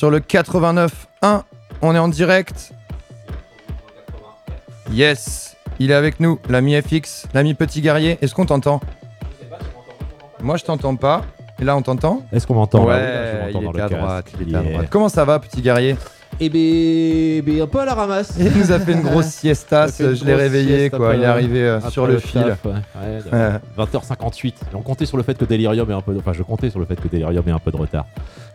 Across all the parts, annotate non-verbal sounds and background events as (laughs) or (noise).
sur le 89.1. On est en direct. Yes, il est avec nous, l'ami FX, l'ami Petit Guerrier. Est-ce qu'on t'entend? Moi, je t'entends pas. Et là, on t'entend? Est-ce qu'on m'entend? Ouais, Là, oui, là, je il m'entends était à dans le droite. casque. Il était à Yeah. droite. Comment ça va, Petit Guerrier? Eh ben, ben, un peu à la ramasse. Il nous a fait une grosse (laughs) siestas. Il a fait une Je l'ai réveillé, quoi. Il est arrivé euh, sur le fil. taf, ouais. Ouais, de- (laughs) Ouais. 20h58. Et on comptait sur le fait que Delirium est un peu. Enfin, je comptais sur le fait que Delirium ait un peu de retard.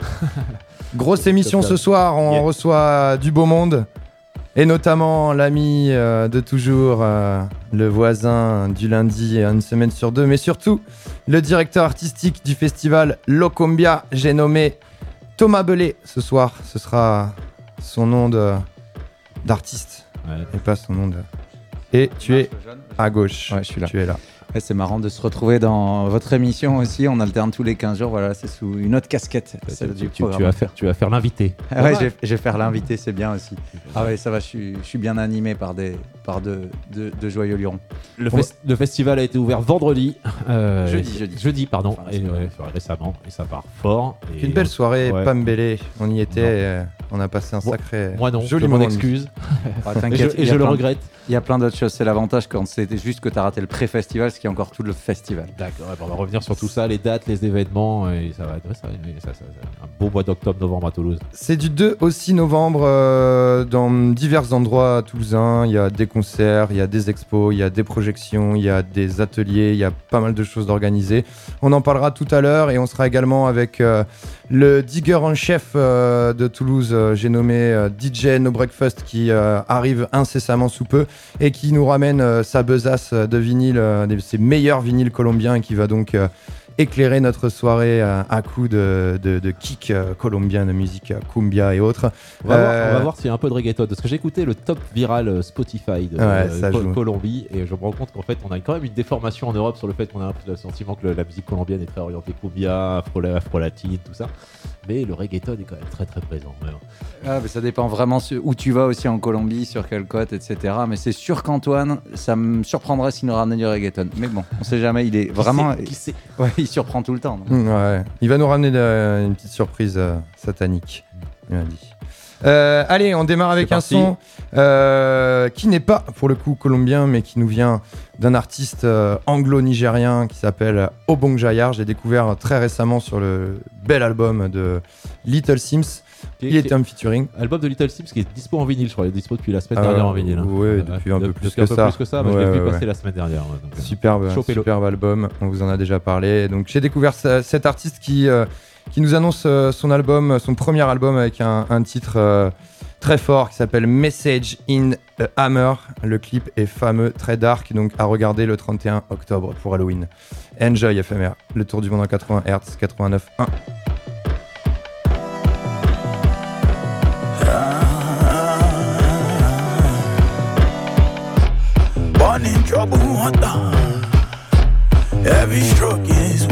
(laughs) Grosse émission ce soir, on Yeah. reçoit du beau monde. Et notamment l'ami euh, de toujours, euh, le voisin du lundi, une semaine sur deux, mais surtout le directeur artistique du festival Locombia, j'ai nommé Thomas Belay ce soir. Ce sera son nom de- d'artiste Ouais. et pas son nom de. Et tu es à gauche. Ouais, je suis là. Tu es là. Ouais, c'est marrant de se retrouver dans votre émission aussi. On alterne tous les 15 jours. Voilà, c'est sous une autre casquette. Tu, celle du tu- tu programme. vas faire, tu vas faire l'invité. Ah ouais, je vais- je vais faire l'invité, c'est bien aussi. Ah ouais, ça va, je suis, je suis bien animé par, des, par de, de, de joyeux lurons. Le, festival a été ouvert vendredi. euh, Jeudi, et- jeudi. pardon. Enfin, et, ouais, récemment. Et ça part fort. Et Une belle soirée, Ouais. Pam Belay. On y était, euh, on a passé un sacré. Moi non, joli je m'en excuse. Ah, Et je, et je le regrette. Il y a plein d'autres choses. C'est l'avantage quand c'était juste que tu as raté le pré-festival, ce encore tout le festival. D'accord, ouais, bon, on va revenir sur tout ça, les dates, les événements, et ça va être ça, ça- ça- ça- un beau mois d'octobre-novembre à Toulouse. C'est du 2 au 6 novembre euh, dans divers endroits toulousains. Il y a des concerts, il y a des expos, il y a des projections, il y a des ateliers, il y a pas mal de choses d'organiser. On en parlera tout à l'heure et on sera également avec euh, le digger en chef euh, de Toulouse, euh, j'ai nommé euh, DJ No Breakfast, qui euh, arrive incessamment sous peu et qui nous ramène euh, sa besace de vinyle, euh, des- ses meilleurs vinyles colombiens et qui va donc euh, éclairer notre soirée à coups de, de, de kick euh, colombien, de musique euh, cumbia et autres. On va, voir, on va voir s'il y a un peu de reggaeton, parce que j'ai écouté le top viral Spotify de Ouais, euh, joue. Colombie, et je me rends compte qu'en fait, on a quand même une déformation en Europe sur le fait qu'on a un peu le sentiment que le- la musique colombienne est très orientée cumbia, afro- afro-latine, tout ça. Mais le reggaeton est quand même très très présent. ouais. Ah, mais ça dépend vraiment où tu vas aussi en Colombie, sur quelle côte, etc. Mais c'est sûr qu'Antoine, ça me surprendrait s'il nous ramenait du reggaeton. Mais bon, on sait jamais, il est vraiment. Qui sait- qui sait (laughs) Ouais, il surprend tout le temps. Mm, Ouais, il va nous ramener de- une petite surprise euh, satanique, il m'a dit. Euh, allez, on démarre avec un son euh, qui n'est pas pour le coup colombien, mais qui nous vient d'un artiste euh, anglo-nigérien qui s'appelle Obong Jayar. J'ai découvert très récemment sur le bel album de Little Sims. Qui- Il était un featuring. Album de Little Sims qui est dispo en vinyle, je crois. Il est dispo depuis la semaine dernière en vinyle. hein. ouais, depuis un peu de- plus depuis un que peu ça. plus que ça, je l'ai vu ouais, passer ouais. la semaine dernière. donc, Superbe, album, on vous en a déjà parlé. Donc j'ai découvert ce- cet artiste qui, qui nous annonce euh, son album, son premier album avec un, titre euh, très fort qui s'appelle Message in Hammer. Le clip est fameux, très dark, donc à regarder le 31 octobre pour Halloween. Enjoy FMR, le tour du monde en 80 Hz, 89.1. Born in trouble, hunter. Every stroke is.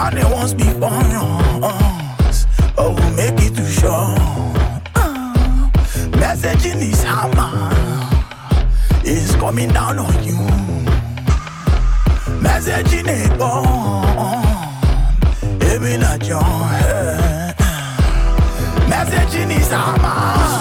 Down there once before us. Oh, we make it too short. Uh, messaging is hammer. is coming down on you. Messaging ain't born. Even a joy. Messaging is hammer.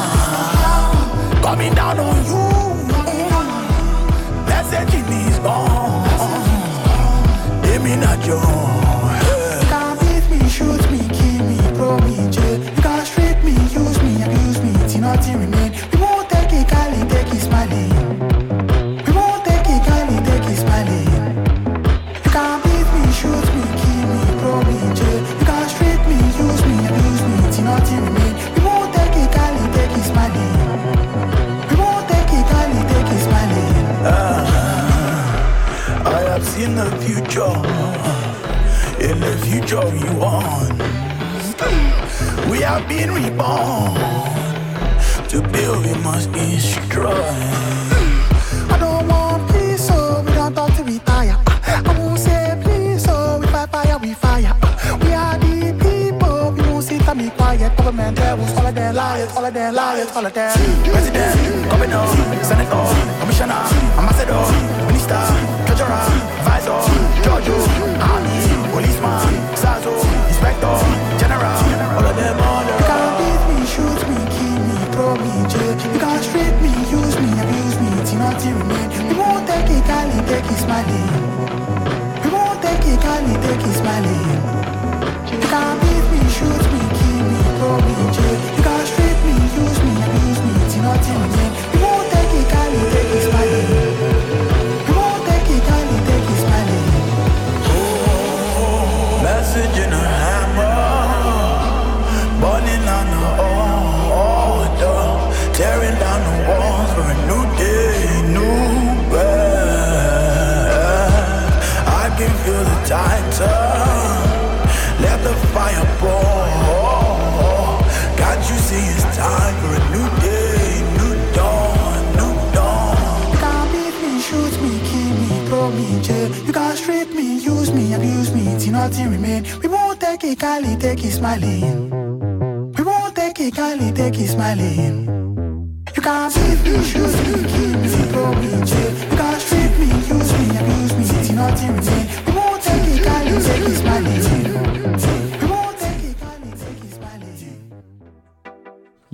I have seen the future. In the future you want. We have been reborn. To build we must destroy. I don't want peace, so we don't talk to retire. I won't say please, so we fight fire, we fire. We are the people, we won't sit and be quiet. Government devils, all of their liars, all of their liars, all of their. President, governor, senator, commissioner, ambassador, minister, treasurer, army, policeman, SAZO, inspector, general, all of them, all You can't beat me, shoot me, kill me, throw me in jail. You can't straight me, use me, abuse me, till nothing remain. We won't take it, take it, smiling. We won't take it, take it, smiling. You can't beat me, shoot me, kill me, throw me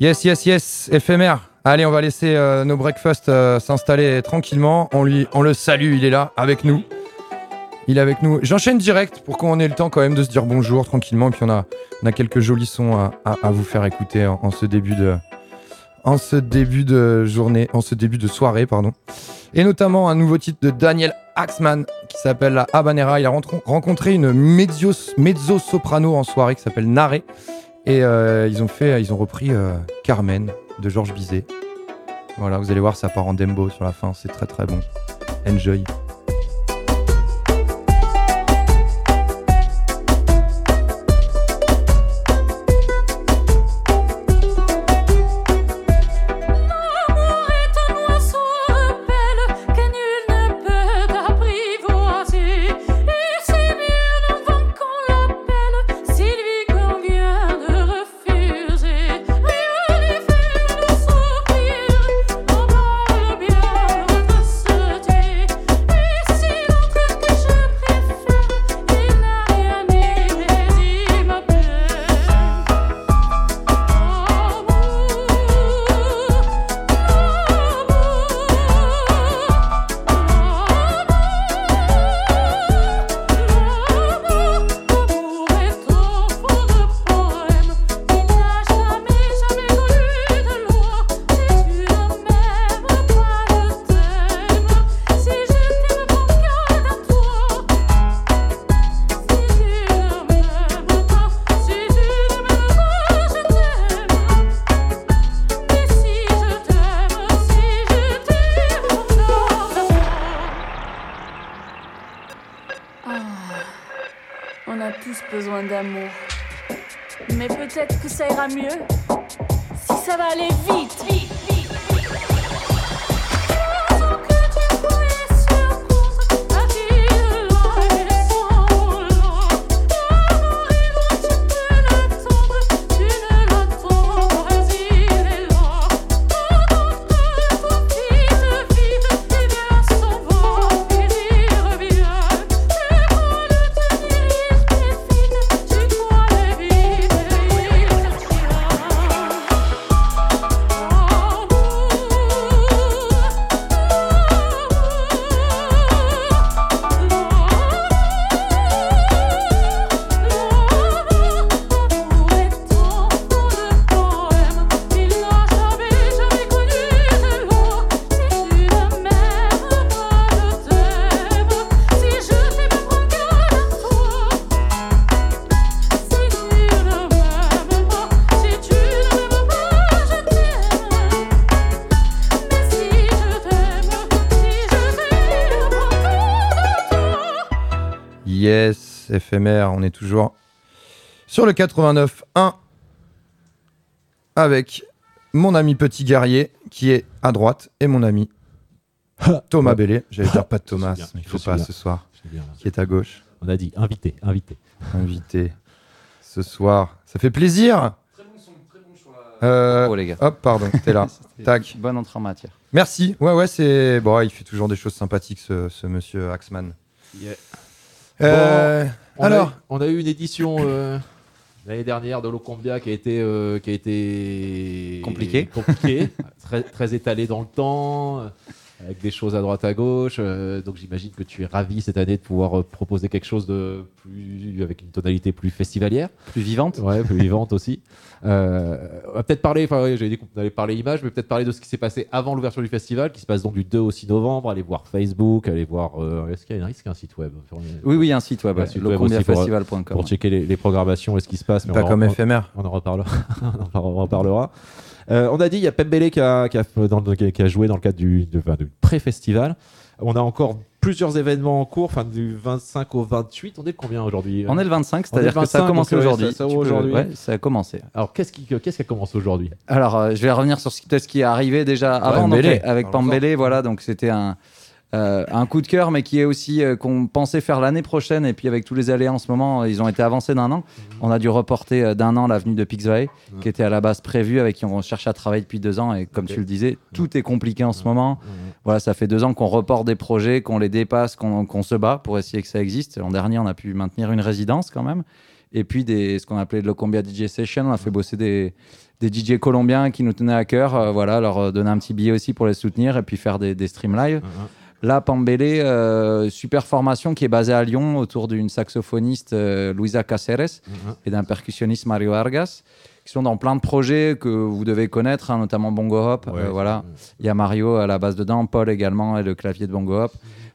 Yes, yes, yes, éphémère. Allez, on va laisser euh, nos breakfasts euh, s'installer tranquillement. On, lui, on le salue, il est là, avec nous. Il est avec nous. J'enchaîne direct pour qu'on ait le temps quand même de se dire bonjour tranquillement. Et puis on a, quelques jolis sons à, vous faire écouter en, ce début de, en ce début de journée, en ce début de soirée, pardon. Et notamment un nouveau titre de Daniel Axman qui s'appelle La Habanera. Il a rencontré une mezzo- mezzo-soprano en soirée qui s'appelle Naré. Et euh, ils ont fait, ils ont repris euh, Carmen de Georges Bizet. Voilà, vous allez voir, ça part en dembo sur la fin, c'est très très bon. Enjoy. Éphémère. On est toujours sur le 89.1 avec mon ami Petit Guerrier qui est à droite et mon ami (laughs) Thomas Ouais. Bellé. J'allais dire pas de (laughs) Thomas, bien, mais il faut pas bien. ce soir, bien, qui est à gauche. On a dit invité, invité. Invité ce soir. Ça fait plaisir. Euh, Oh les gars. hop, pardon, t'es là. (laughs) Tac. Bonne entrée en matière. Merci. Ouais, ouais, c'est. Bon, il fait toujours des choses sympathiques, ce, ce monsieur Axman. Euh, On a alors, eu- on a eu une édition euh, l'année dernière de Locombia qui a été, euh, qui a été Compliquée. compliquée, (laughs) très, très étalée dans le temps, avec des choses à droite à gauche. euh, donc j'imagine que tu es ravi cette année de pouvoir euh, proposer quelque chose de plus avec une tonalité plus festivalière. Plus vivante. Ouais, plus vivante aussi. Euh, on va peut-être parler, enfin, ouais, j'avais dit qu'on allait parler images, mais peut-être parler de ce qui s'est passé avant l'ouverture du festival, qui se passe donc du 2 au 6 novembre. Aller voir Facebook, aller voir. Est-ce qu'il y a un risque, un site web? Oui, oui, un site web, ouais, aussi pour- locombiafestival.com. pour checker les, les programmations et ce qui se passe. mais pas on, comme on- éphémère. on en reparlera. (laughs) on en reparlera. Euh, on a dit, il y a Pembele qui a, qui, a, dans le- qui a- qui a joué dans le cadre du, de- enfin, du pré-festival. On a encore plusieurs événements en cours, enfin du 25 au 28. On est combien aujourd'hui On est le 25, On est c'est-à-dire que ça a 25, commencé aujourd'hui. ça- ouais, a commencé. Alors qu'est-ce qui, qui a commencé aujourd'hui? Alors, euh, je vais revenir sur ce qui, est arrivé déjà avant, donc, avec. Pambélé, voilà, donc c'était un, euh, un coup de cœur, mais qui est aussi euh, qu'on pensait faire l'année prochaine, et puis avec tous les aléas en ce moment, ils ont été avancés d'un an. On a dû reporter euh, d'un an l'avenue de Pixway, qui était à la base prévue, avec qui on cherche à travailler depuis deux ans, et comme tu le disais, tout est compliqué en ce moment. Voilà, ça fait deux ans qu'on reporte des projets, qu'on les dépasse, qu'on qu'on se bat pour essayer que ça existe. L'an dernier, on a pu maintenir une résidence quand même. Et puis, des, ce qu'on appelait le Locombia DJ Session, on a fait bosser des, des DJ colombiens qui nous tenaient à cœur. voilà, leur donner un petit billet aussi pour les soutenir et puis faire des, des streams live. Là, Pambélé, euh, super formation qui est basée à Lyon autour d'une saxophoniste euh, Luisa Caceres et d'un percussionniste Mario Vargas, qui sont dans plein de projets que vous devez connaître, hein, notamment Bongo Hop. Ouais, euh, voilà. Il y a Mario à la base dedans, Paul également et le clavier de Bongo Hop.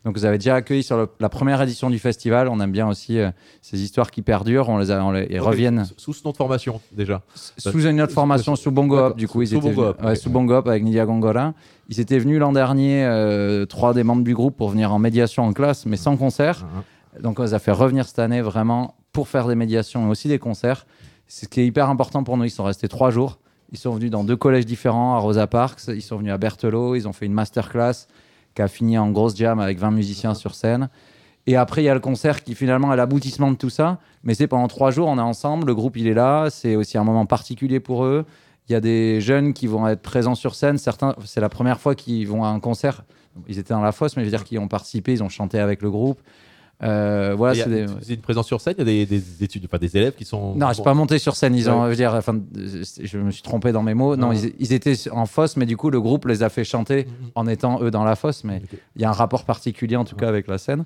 Donc vous avez déjà accueilli sur le- la première édition du festival. On aime bien aussi euh, ces histoires qui perdurent. On les, a, on les et reviennent Sous ce nom de formation déjà. sous une autre formation, sous Bongo Hop. Du coup, sous- ils sous étaient Bongo venus- ouais, sous Bongo Hop avec Nidia Gongora. Ils étaient venus l'an dernier, euh, trois des membres du groupe, pour venir en médiation en classe, mais sans concert. Donc on les a fait revenir cette année vraiment pour faire des médiations et aussi des concerts. C'est ce qui est hyper important pour nous. Ils sont restés trois jours. Ils sont venus dans deux collèges différents, à Rosa Parks. Ils sont venus à Berthelot. Ils ont fait une masterclass qui a fini en grosse jam avec 20 musiciens sur scène. Et après, il y a le concert qui finalement est l'aboutissement de tout ça. Mais c'est pendant trois jours, on est ensemble. Le groupe, il est là. C'est aussi un moment particulier pour eux. Il y a des jeunes qui vont être présents sur scène. Certains, c'est la première fois qu'ils vont à un concert. Ils étaient dans la fosse, mais je veux dire qu'ils ont participé, ils ont chanté avec le groupe. Euh, voilà, c'est des- une présence sur scène, il y a des, des études, enfin des élèves qui sont. non, je suis pas monté sur scène. Ils ont, Ouais. je veux dire, enfin, je me suis trompé dans mes mots. Non, Ah. ils, ils étaient en fosse, mais du coup, le groupe les a fait chanter en étant eux dans la fosse. Mais il y a un rapport particulier en tout cas avec la scène.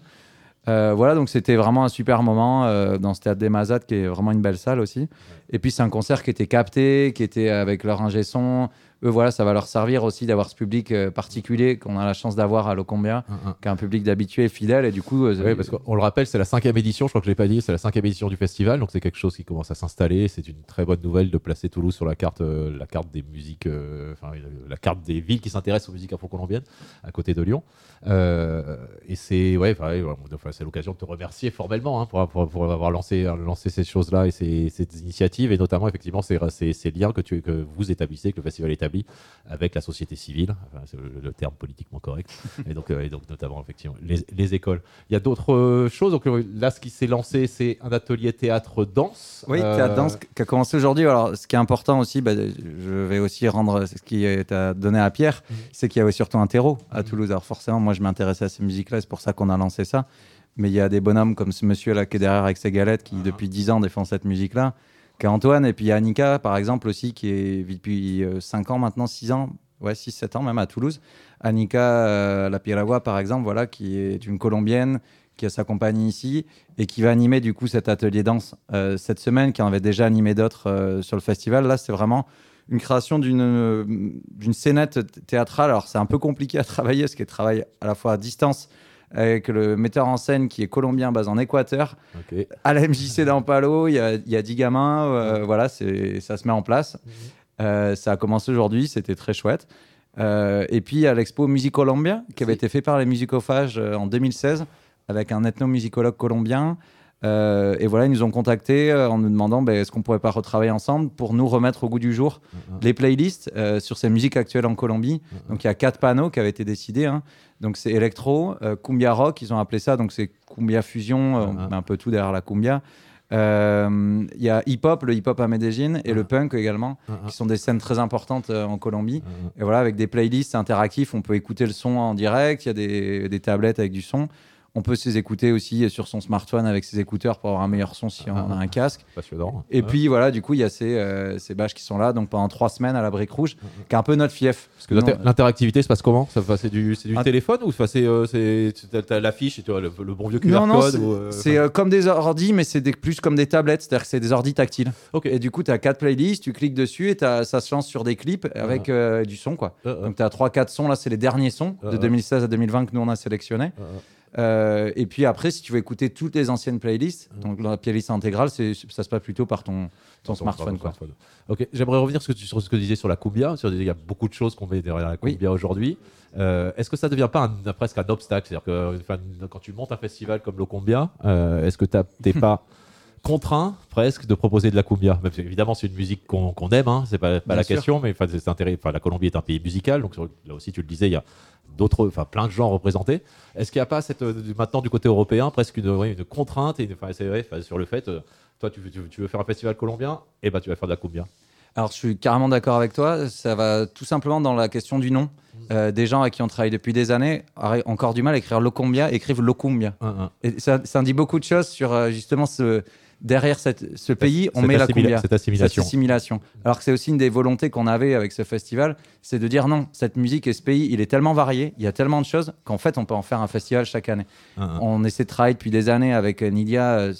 Euh, voilà, donc c'était vraiment un super moment euh, dans ce théâtre des Mazades, qui est vraiment une belle salle aussi. Et puis c'est un concert qui était capté, qui était avec leur ingé son. Eux, voilà, ça va leur servir aussi d'avoir ce public euh, particulier qu'on a la chance d'avoir à Locombia, qui est un public d'habitués fidèles. Et du coup, euh, Oui, parce qu'on le rappelle, c'est la cinquième édition, je crois que je l'ai pas dit, c'est la cinquième édition du festival, donc c'est quelque chose qui commence à s'installer. C'est une très bonne nouvelle de placer Toulouse sur la carte, euh, la carte des musiques, euh, enfin la carte des villes qui s'intéressent aux musiques afro-colombiennes, à côté de Lyon. Et c'est ouais, ouais, c'est l'occasion de te remercier formellement hein, pour, pour- pour avoir lancé, lancé ces choses-là et ces, ces initiatives, et notamment effectivement ces, ces, ces liens que, tu, que vous établissez, que le festival établit avec la société civile, enfin, c'est le, le terme politiquement correct, (laughs) et donc, euh, et donc notamment effectivement les, les écoles. Il y a d'autres euh, choses. Donc euh, là, ce qui s'est lancé, c'est un atelier théâtre-danse. Oui, Euh, Théâtre Danse qui a commencé aujourd'hui. Alors, ce qui est important aussi, bah, je vais aussi rendre ce qui est à donner à Pierre, Mhm. c'est qu'il y a aussi surtout un terreau à Toulouse. Alors forcément, moi, je m'intéressais à ces musiques-là, c'est pour ça qu'on a lancé ça. Mais il y a des bonhommes comme ce monsieur là qui est derrière avec ses galettes, qui depuis 10 ans défend cette musique-là, qui Antoine, et puis y a Annika, par exemple, aussi, qui est vit depuis 5 ans maintenant, 6 ans, ouais, 6-7 ans même à Toulouse. Annika euh, La par exemple, voilà, qui est une Colombienne, qui a sa compagnie ici, et qui va animer du coup cet atelier danse euh, cette semaine, qui en avait déjà animé d'autres euh, sur le festival. Là, c'est vraiment une création d'une euh, d'une scénette théâtrale. Alors, c'est un peu compliqué à (laughs) travailler, parce qu'elle travaille à la fois à distance avec le metteur en scène qui est colombien, basé en Équateur, ok. à la MJC d'Ampalo, il y a, y a 10 gamins, euh, voilà, ça se met en place. Euh, ça a commencé aujourd'hui, c'était très chouette. Euh, et puis, a l'expo Musicolombia, qui avait été fait par les musicophages en 2016, avec un ethnomusicologue colombien. Euh, et voilà, ils nous ont contactés euh, en nous demandant ben, est-ce qu'on pourrait pas retravailler ensemble pour nous remettre au goût du jour les playlists euh, sur ces musiques actuelles en Colombie. Donc il y a quatre panneaux qui avaient été décidés. hein. Donc c'est électro, euh, cumbia rock, ils ont appelé ça. Donc c'est cumbia fusion, euh, on met un peu tout derrière la cumbia. Euh, Il y a hip-hop, le hip-hop à Medellín et le punk également, qui sont des scènes très importantes euh, en Colombie. Et voilà, avec des playlists interactifs, on peut écouter le son en direct. Il y a des, des tablettes avec du son. On peut les écouter aussi sur son smartphone avec ses écouteurs pour avoir un meilleur son si on a un casque. Passionnant. Et Ouais. puis voilà, du coup, il y a ces, euh, ces bâches qui sont là, donc pendant trois semaines à la brique rouge, qui est un peu notre fief. Parce que Non, l'interactivité se passe comment? Ça, C'est du, du Ah. téléphone ou c'est, euh, l'affiche et tu vois le, le bon vieux QR non, non, code c'est- euh, euh, comme des ordis, mais c'est plus comme des tablettes, c'est-à-dire que c'est des ordis tactiles. Ok. Et du coup, tu as quatre playlists, tu cliques dessus et t'as- ça se lance sur des clips avec euh, du son. quoi. Euh, euh. Donc tu as 3-4 sons, là, c'est les derniers sons Euh, de euh. 2016 à 2020 que nous on a sélectionnés. Euh, et puis après, si tu veux écouter toutes les anciennes playlists, donc la playlist intégrale, ça se passe plutôt par ton, smartphone. ton quoi. smartphone. Ok, j'aimerais revenir sur ce que tu, sur ce que tu disais sur la cumbia. Sur, il y a beaucoup de choses qu'on met derrière la Oui. cumbia aujourd'hui. Euh, Est-ce que ça devient pas un- presque un obstacle? C'est-à-dire que quand tu montes un festival comme le cumbia, euh, est-ce que tu n'es pas (laughs) contraint presque de proposer de la cumbia? Même si, Évidemment, c'est une musique qu'on aime, hein, c'est pas, la sûr. question, mais enfin, la Colombie est un pays musical, donc sur- là aussi tu le disais, il y a d'autres, enfin plein de genres représentés. Est-ce qu'il n'y a pas cette, euh, maintenant du côté européen presque une, contrainte et une- enfin, c'est vrai, sur le fait, euh, toi tu, veux- tu veux- tu veux faire un festival colombien, et ben tu vas faire de la cumbia. Alors, je suis carrément d'accord avec toi. Ça va tout simplement dans la question du nom. Euh, des gens avec qui on travaille depuis des années auraient encore du mal à écrire Locumbia, écrivent Locumbia. Un, un. Et ça, ça en dit beaucoup de choses sur justement ce, derrière cette- ce pays, on met la cumbia. cette assimilation. Cette assimilation. Alors que c'est aussi une des volontés qu'on avait avec ce festival, c'est de dire non, cette musique et ce pays, il est tellement varié, il y a tellement de choses qu'en fait, on peut en faire un festival chaque année. Un, un. On essaie de travailler depuis des années avec euh, Nidia. euh,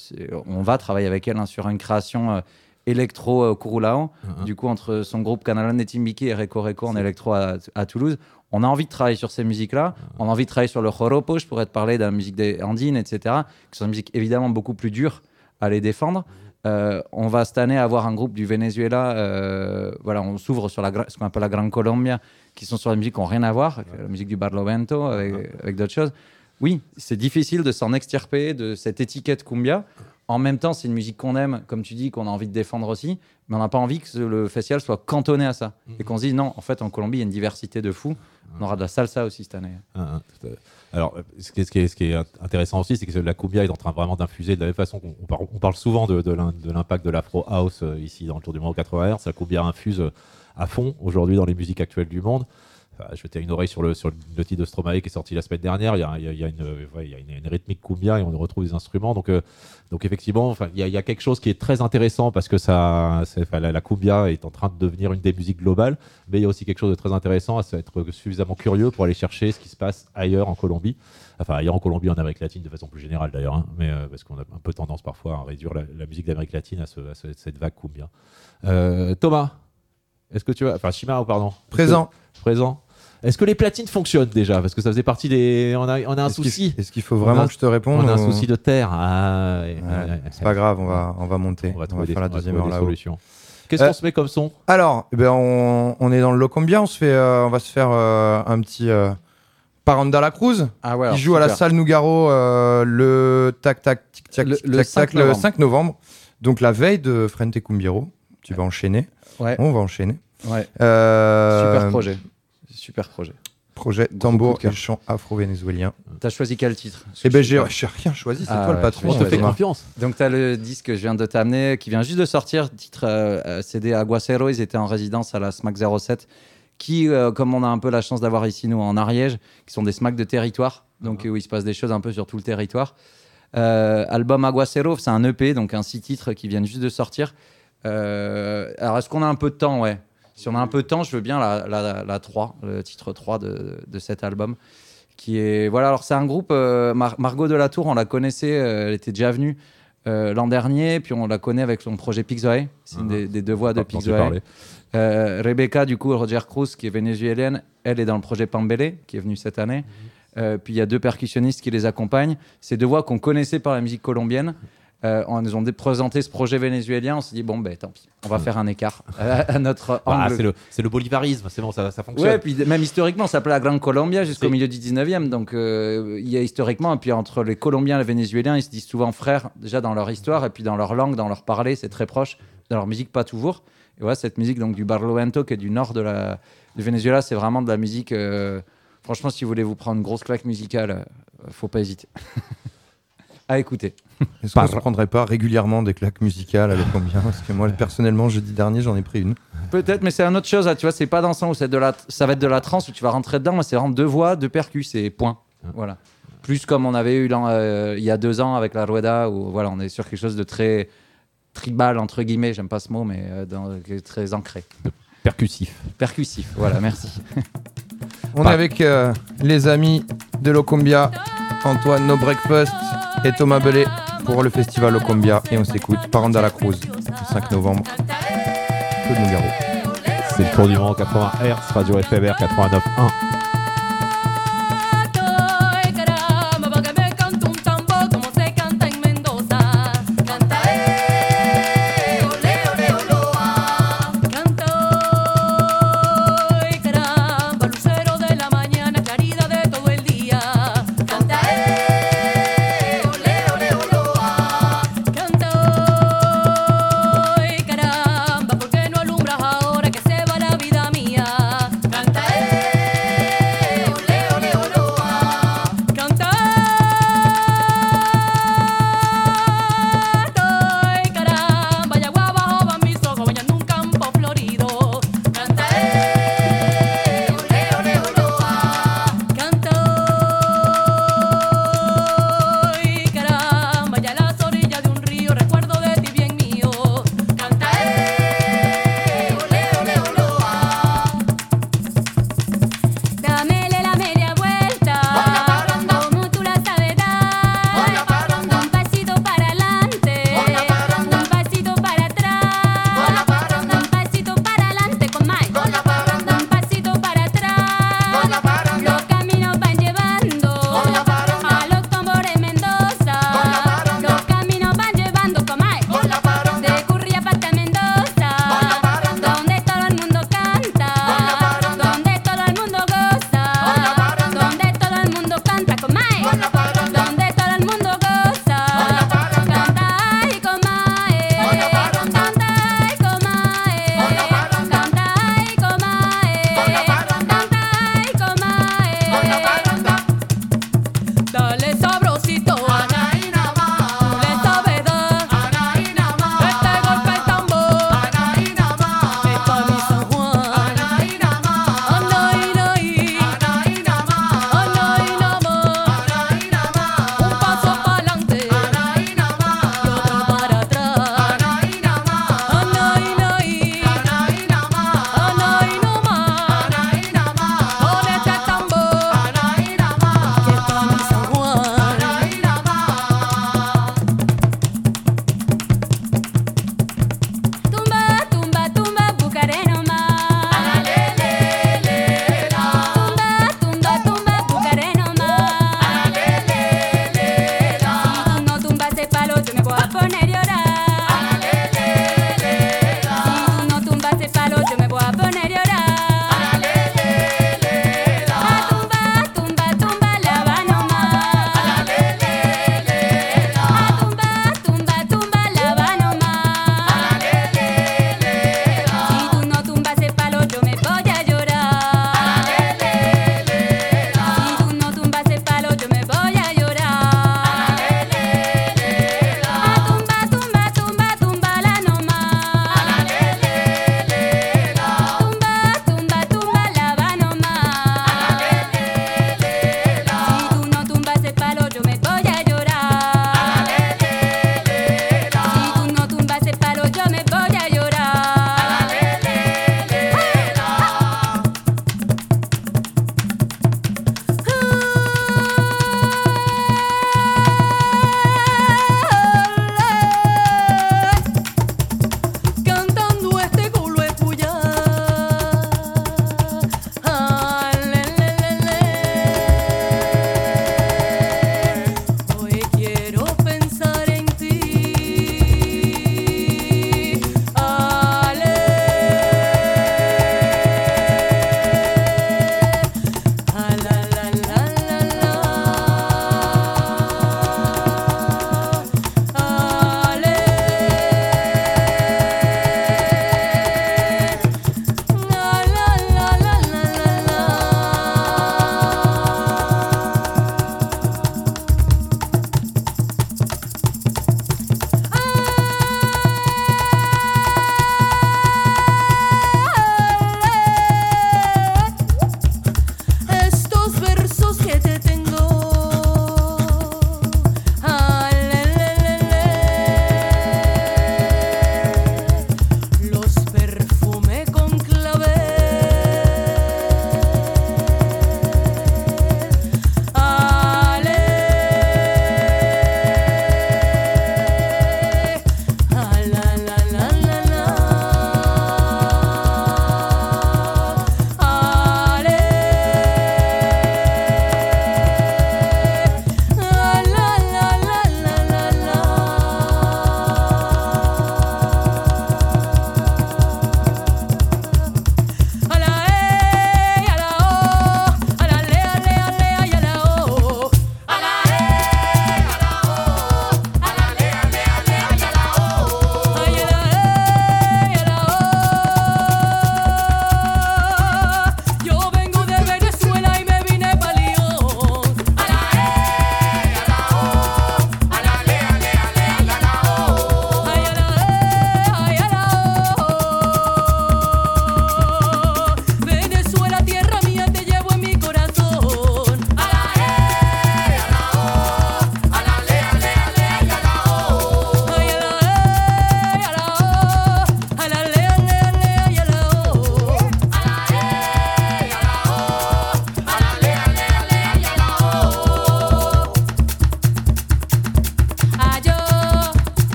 on va travailler avec elle hein, sur une création euh, électro Kurulao. Mhm. Du coup, entre son groupe Canalan et Timbiki et Reco Reco en électro à, à Toulouse, on a envie de travailler sur ces musiques-là. On a envie de travailler sur le joropo, je pourrais te parler de la musique des andines, etc. qui sont des musiques évidemment beaucoup plus dures à les défendre. Euh, on va cette année avoir un groupe du Venezuela. euh, voilà, on s'ouvre sur la, ce qu'on appelle la Grande Colombia, qui sont sur la musique qui n'ont rien à voir, avec la musique du Barlovento, avec, avec d'autres choses. Oui, c'est difficile de s'en extirper de cette étiquette cumbia. En même temps, c'est une musique qu'on aime, comme tu dis, qu'on a envie de défendre aussi, mais on n'a pas envie que le festival soit cantonné à ça. Et qu'on se dise, non, en fait, en Colombie, il y a une diversité de fous. On aura de la salsa aussi cette année. Un, un, tout à fait. Alors, ce qui est, intéressant aussi, c'est que la cumbia est en train vraiment d'infuser de la même façon qu'on on parle, on parle souvent de, de l'im- de l'impact de l'afro house euh, ici dans le Tour du monde au 80 Hz. La cumbia infuse euh, à fond aujourd'hui dans les musiques actuelles du monde. Enfin, je jetais une oreille sur le, sur le titre de Stromae qui est sorti la semaine dernière. Il y a, il y une, ouais, il y a une, une rythmique cumbia et on retrouve des instruments. Donc, euh, donc effectivement, enfin, il y, a, il y a quelque chose qui est très intéressant parce que ça, enfin, la, la cumbia est en train de devenir une des musiques globales, mais il y a aussi quelque chose de très intéressant à être suffisamment curieux pour aller chercher ce qui se passe ailleurs en Colombie, enfin ailleurs en Colombie, en Amérique latine de façon plus générale d'ailleurs, hein, mais euh, parce qu'on a un peu tendance parfois à réduire la, la musique d'Amérique latine à, ce- à ce- cette vague cumbia. Euh, Thomas, est-ce que tu as, enfin Shima, pardon, Présent. que- présent. Est-ce que les platines fonctionnent déjà? Parce que ça faisait partie des. On a, on a un Est-ce qu'il- souci. Est-ce qu'il faut vraiment a- que je te réponde On a un ou- souci de terre. Ah, ouais, Ouais, ouais, ouais. C'est pas grave, on va, on va monter. On va trouver des, faire la deuxième heure là-haut. Qu'est-ce Euh, qu'on se met comme son? Alors, eh ben, on, on est dans le Locombia, on, se fait, euh, on va se faire euh, un petit euh, Paranda la Cruz Ah ouais, qui joue à la salle Nougaro euh, le tac tac tic tac Le- le tac, 5 tac, le novembre. 5 novembre. Donc la veille de Frente Cumbiro. Tu vas enchaîner. Ouais. On va enchaîner. Ouais. Euh, Super projet. Super projet. Projet tambour et chant afro-vénézuélien. T'as choisi quel titre? Eh ben j'ai rien choisi, c'est Ah toi le patron. On te fait confiance. Donc, tu as le disque que je viens de t'amener, qui vient juste de sortir, titre euh, euh, CD Aguacero. Ils étaient en résidence à la SMAC 07, qui, euh, comme on a un peu la chance d'avoir ici, nous, en Ariège, qui sont des SMAC de territoire, donc où il se passe des choses un peu sur tout le territoire. Euh, album Aguacero, c'est un EP, donc un six titres qui viennent juste de sortir. Euh, alors, est-ce qu'on a un peu de temps? Ouais. Si on a un peu de temps, je veux bien la, la, la 3, le titre 3 de, de cet album. Qui est, voilà, alors c'est un groupe, euh, Mar- Margot Delatour, on la connaissait, euh, elle était déjà venue euh, l'an dernier, puis on la connaît avec son projet Pixoe. C'est une des, des deux voix de Pixoe. Euh, Rebecca, du coup, Roger Cruz, qui est vénézuélienne, elle est dans le projet Pambele, qui est venu cette année. Euh, puis il y a deux percussionnistes qui les accompagnent. C'est deux voix qu'on connaissait par la musique colombienne. Euh, on nous ont présenté ce projet vénézuélien. On s'est dit, bon, ben tant pis, on va faire un écart (laughs) à, à notre Ah, angle. c'est le, bolivarisme, c'est bon, ça, ça fonctionne. Ouais, puis même historiquement, ça s'appelait la Grande Colombia jusqu'au milieu du 19e. Donc, euh, il y a historiquement, et puis entre les Colombiens et les Vénézuéliens, ils se disent souvent frères, déjà dans leur histoire, et puis dans leur langue, dans leur parler, c'est très proche. Dans leur musique, pas toujours. Et voilà, cette musique donc du Barlovento, qui est du nord de la, du Venezuela, c'est vraiment de la musique. euh, franchement, si vous voulez vous prendre une grosse claque musicale, faut pas hésiter. (laughs) à écouter. Est-ce qu'on ne se prendrait pas régulièrement des claques musicales à combien Parce que moi, personnellement, jeudi dernier, j'en ai pris une. Peut-être, mais c'est une autre chose. là, Tu vois, c'est pas dansant où c'est de la, ça va être de la trance où tu vas rentrer dedans. mais C'est vraiment deux voix, deux percus et point. Voilà. Plus comme on avait eu euh, il y a deux ans avec la Rueda où voilà, on est sur quelque chose de très tribal entre guillemets. J'aime pas ce mot, mais euh, dans- très ancré. Percussif. Percussif. Voilà, merci. (laughs) On est avec euh, les amis de Locombia, Antoine No Breakfast et Thomas Bellet pour le festival Locombia. Et on s'écoute Paranda la Cruz le 5 novembre. Claude Nougaro. C'est le tour du monde 80 Hz, Radio FMR 89.1.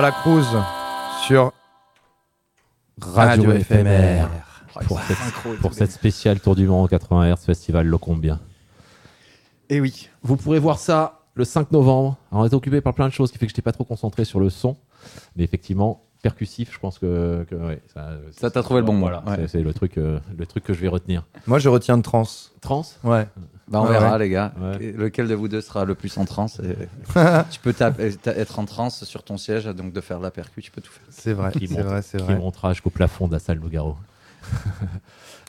La Cruz sur Radio, Radio éphémère. Oh, Pour, cette, synchro et pour tout, cette spéciale Tour du Monde 80 Hz Festival Locombien. Et oui. Vous pourrez voir ça le 5 novembre. Alors, on est occupé par plein de choses qui fait que je n'étais pas trop concentré sur le son. Mais effectivement, percussif, je pense que, que ouais, ça, Ça, t'as trouvé le bon mot. Voilà, Ouais. c'est- c'est le truc, euh, le truc que je vais retenir. Moi, je retiens de trans. Trans? Ouais. Bah, on Ouais, verra, ouais. les gars. Ouais. Lequel de vous deux sera le plus en transe et- (laughs) Tu peux être en transe sur ton siège, donc de faire de la percu, tu peux tout faire. C'est vrai, Qui c'est vrai, c'est qui vrai. montera jusqu'au plafond de la salle Nougaro. (laughs)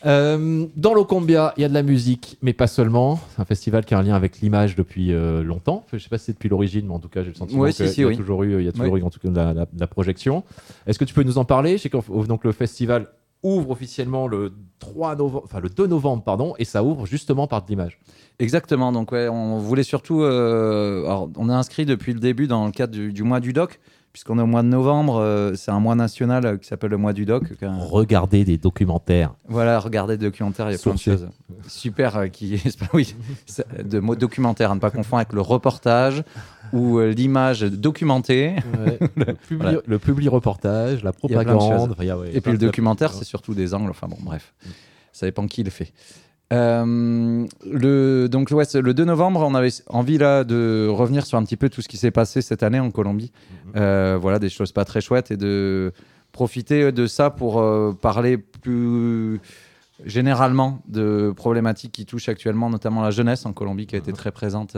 Euh, dans l'Ocombia, il y a de la musique, mais pas seulement. C'est un festival qui a un lien avec l'image depuis euh, longtemps. Je sais pas si c'est depuis l'origine, mais en tout cas, j'ai le sentiment Oui, qu'il si, si, y a oui. toujours eu, il y a toujours Oui. eu en tout cas de la, la- de la projection. Est-ce que tu peux nous en parler? Je sais que donc le festival ouvre officiellement le 3 novembre, enfin le 2 novembre, pardon, et ça ouvre justement par de l'image. Exactement. Donc, ouais, on voulait surtout. euh, alors, on est inscrit depuis le début dans le cadre du, du mois du doc, puisqu'on est au mois de novembre. euh, c'est un mois national euh, qui s'appelle le mois du doc. qu'un- Regardez des documentaires. Voilà, regardez des documentaires, il y a plein de choses. Super, euh, qui (laughs) c'est pas- oui, c'est de mots documentaires, à ne pas (laughs) confondre avec le reportage ou euh, l'image documentée. (laughs) le, publi, Voilà. le publi reportage, la propagande. enfin, a- ouais, Et puis le documentaire, c'est surtout des angles. Enfin bon, bref, ça dépend qui le fait. Euh, le, donc ouais, le 2 novembre, on avait envie là de revenir sur un petit peu tout ce qui s'est passé cette année en Colombie. Euh, voilà, des choses pas très chouettes et de profiter de ça pour euh, parler plus généralement de problématiques qui touchent actuellement notamment la jeunesse en Colombie qui a été très présente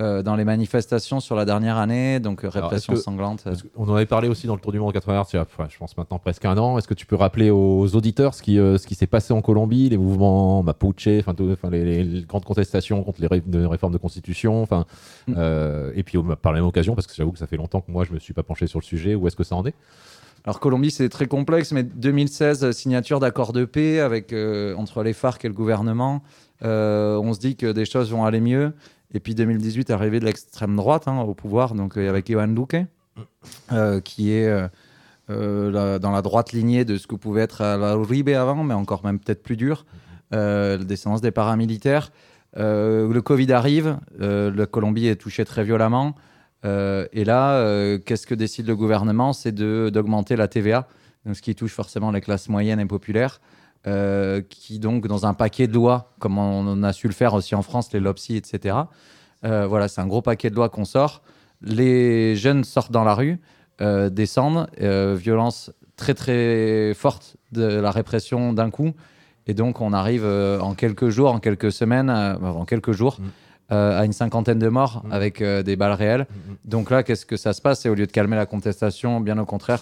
euh, dans les manifestations sur la dernière année, donc euh, Alors, répression que- sanglante. euh. On en avait parlé aussi dans le Tour du Monde 80 Hz, il y a, enfin, je pense maintenant presque un an. Est-ce que tu peux rappeler aux auditeurs ce qui, euh, ce qui s'est passé en Colombie, les mouvements Mapuche, enfin, tout- enfin, les, les- les grandes contestations contre les ré- réformes de constitution, enfin, Mm. euh, et puis par la même occasion, parce que j'avoue que ça fait longtemps que moi je me suis pas penché sur le sujet, où est-ce que ça en est? Alors Colombie, c'est très complexe, mais 2016, euh, signature d'accord de paix avec, euh, entre les FARC et le gouvernement. Euh, on se dit que des choses vont aller mieux. Et puis 2018, arrivée de l'extrême droite hein, au pouvoir, donc euh, avec Iván Duque, euh, qui est euh, dans la droite lignée de ce que pouvait être la Uribe avant, mais encore même peut-être plus dur, la descendance des paramilitaires. Le Covid arrive, la Colombie est touchée très violemment. Et là, qu'est-ce que décide le gouvernement? C'est d'augmenter la TVA, donc ce qui touche forcément les classes moyennes et populaires, euh, qui donc, dans un paquet de lois, comme on a su le faire aussi en France, les LOPSI, etc., euh, voilà, c'est un gros paquet de lois qu'on sort. Les jeunes sortent dans la rue, euh, descendent, violence très très forte de la répression d'un coup. Et donc, on arrive en quelques jours, en quelques semaines, en quelques jours, Mm. euh, à une cinquantaine de morts Mm. avec euh, des balles réelles. Donc là, qu'est-ce que ça se passe? Et au lieu de calmer la contestation, bien au contraire,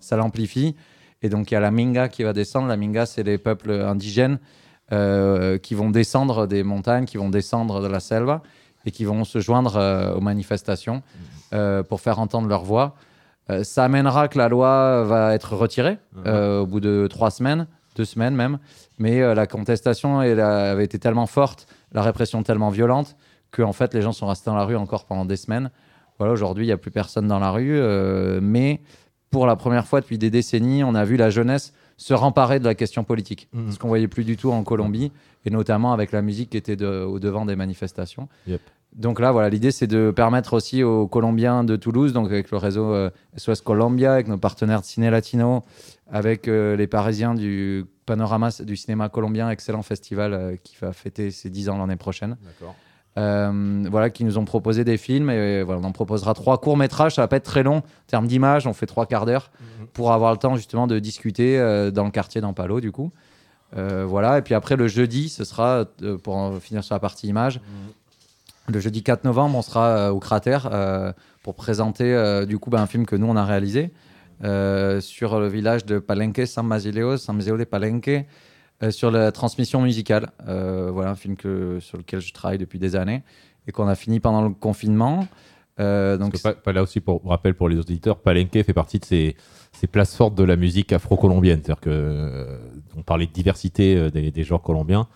ça l'amplifie. Et donc, il y a la Minga qui va descendre. La Minga, c'est les peuples indigènes euh, qui vont descendre des montagnes, qui vont descendre de la selva et qui vont se joindre euh, aux manifestations euh, pour faire entendre leur voix. Ça amènera que la loi va être retirée euh, au bout de trois semaines, deux semaines même. Mais la contestation elle avait été tellement forte, la répression tellement violente, que en fait les gens sont restés dans la rue encore pendant des semaines. Voilà, aujourd'hui il n'y a plus personne dans la rue, mais pour la première fois depuis des décennies, on a vu la jeunesse se remparer de la question politique, Mhm. ce qu'on voyait plus du tout en Colombie, et notamment avec la musique qui était de- au devant des manifestations. Yep. Donc là, voilà, l'idée c'est de permettre aussi aux Colombiens de Toulouse, donc avec le réseau euh, SOS Colombia, avec nos partenaires de Ciné Latino, avec euh, les Parisiens du Panorama du cinéma colombien, excellent festival euh, qui va fêter ses 10 ans l'année prochaine. D'accord. Euh, voilà, qui nous ont proposé des films et voilà, on en proposera trois courts métrages. Ça va pas être très long en termes d'image, on fait trois quarts d'heure pour avoir le temps justement de discuter euh, dans le quartier d'Ampalo du coup. Euh, voilà, et puis après le jeudi, ce sera euh, pour en finir sur la partie image. Le jeudi 4 novembre, on sera euh, au cratère euh, pour présenter euh, du coup bah, un film que nous on a réalisé euh, sur le village de Palenque, San Basileo, San Basileo de Palenque, euh, sur la transmission musicale. Euh, voilà un film que, sur lequel je travaille depuis des années et qu'on a fini pendant le confinement. Euh, donc pas, pas là aussi, pour rappel pour les auditeurs, Palenque fait partie de ces, ces places fortes de la musique afro-colombienne. C'est-à-dire que on parlait de diversité des, des genres colombiens.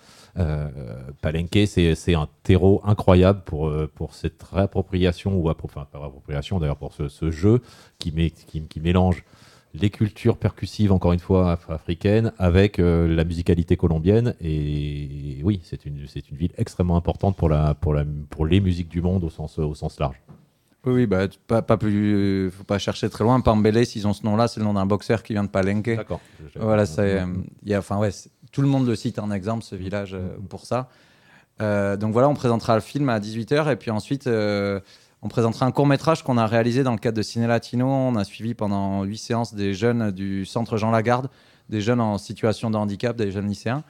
Palenque, c'est un terreau incroyable pour, pour cette réappropriation, ou appro- enfin, pas réappropriation d'ailleurs, pour ce, ce jeu qui, met, qui, qui mélange les cultures percussives, encore une fois, af- africaines, avec euh, la musicalité colombienne. Et oui, c'est une, c'est une ville extrêmement importante pour, la, pour, la, pour les musiques du monde au sens, au sens large. Oui, oui, bah, pas, pas plus, faut pas chercher très loin. Pambélé, s'ils ont ce nom-là, c'est le nom d'un boxeur qui vient de Palenque. D'accord. Voilà, c'est, euh, il y a, enfin ouais, tout le monde le cite en exemple, ce village, euh, pour ça. Euh, donc voilà, on présentera le film à 18h et puis ensuite, euh, on présentera un court métrage qu'on a réalisé dans le cadre de Ciné Latino. On a suivi pendant huit séances des jeunes du centre Jean Lagarde, des jeunes en situation de handicap, des jeunes lycéens,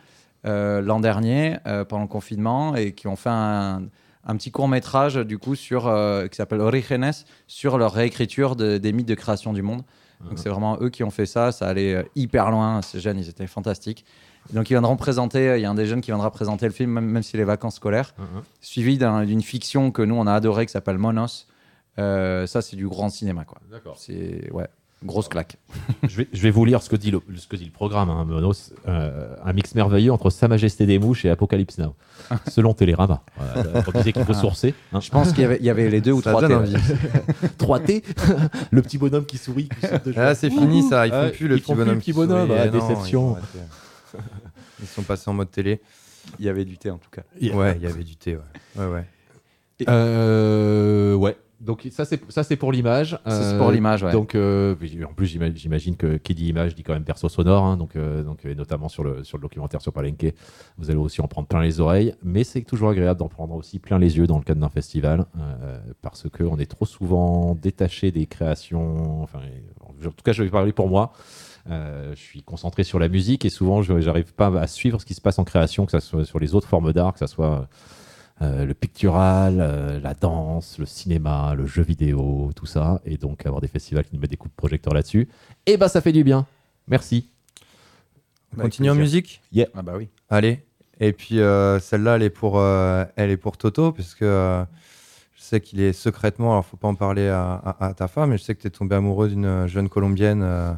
euh, l'an dernier, euh, pendant le confinement, et qui ont fait un, un petit court métrage du coup sur, euh, qui s'appelle Orígenes, sur leur réécriture de- des mythes de création du monde. Donc c'est vraiment eux qui ont fait ça, ça allait hyper loin, ces jeunes, ils étaient fantastiques. Donc ils viendront présenter, il y a un des jeunes qui viendra présenter le film, même, même si les vacances scolaires, suivi d'un- d'une fiction que nous on a adoré qui s'appelle Monos. Euh, ça c'est du grand cinéma quoi. D'accord. C'est ouais, grosse claque. (laughs) je, vais, je vais vous lire ce que dit le, ce que dit le programme, hein, Monos. Euh, un mix merveilleux entre Sa Majesté des Mouches et Apocalypse Now, (laughs) selon Télérama. Voilà, qu'il faut sourcer. hein. Je pense qu'il y avait, il y avait les deux ou Ça trois T, envie. (laughs) ouais. 3T, le petit bonhomme qui sourit. Qui saute de joie. Ah, c'est fini ça, ils font Ouais, plus le petit plus bonhomme. le petit qui bonhomme, sourit. ah, non, déception. Ils, sont passés en mode télé. Il y avait du thé en tout cas. Yeah. Ouais, il y avait du thé, ouais. Ouais, ouais. Euh, ouais. Donc ça c'est ça c'est pour l'image. Ça, c'est Euh, pour l'image, ouais. Donc euh, en plus j'ima- j'imagine que qui dit image dit quand même perso sonore, hein, donc euh, donc et notamment sur le sur le documentaire sur Palenque, vous allez aussi en prendre plein les oreilles, mais c'est toujours agréable d'en prendre aussi plein les yeux dans le cadre d'un festival euh, parce que on est trop souvent détaché des créations. Enfin, en tout cas je vais parler pour moi. Euh, je suis concentré sur la musique et souvent je j'arrive pas à suivre ce qui se passe en création, que ça soit sur les autres formes d'art, que ça soit euh, le pictural, euh, la danse, le cinéma, le jeu vidéo, tout ça. Et donc avoir des festivals qui nous mettent des coups de projecteur là-dessus, et ben ça fait du bien. Merci. On Bah, continue en musique? Ah bah oui. Allez. Et puis euh, celle-là, elle est pour, euh, elle est pour Toto, parce que euh, je sais qu'il est secrètement, alors faut pas en parler à, à- à ta femme, mais je sais que tu es tombé amoureux d'une jeune colombienne euh,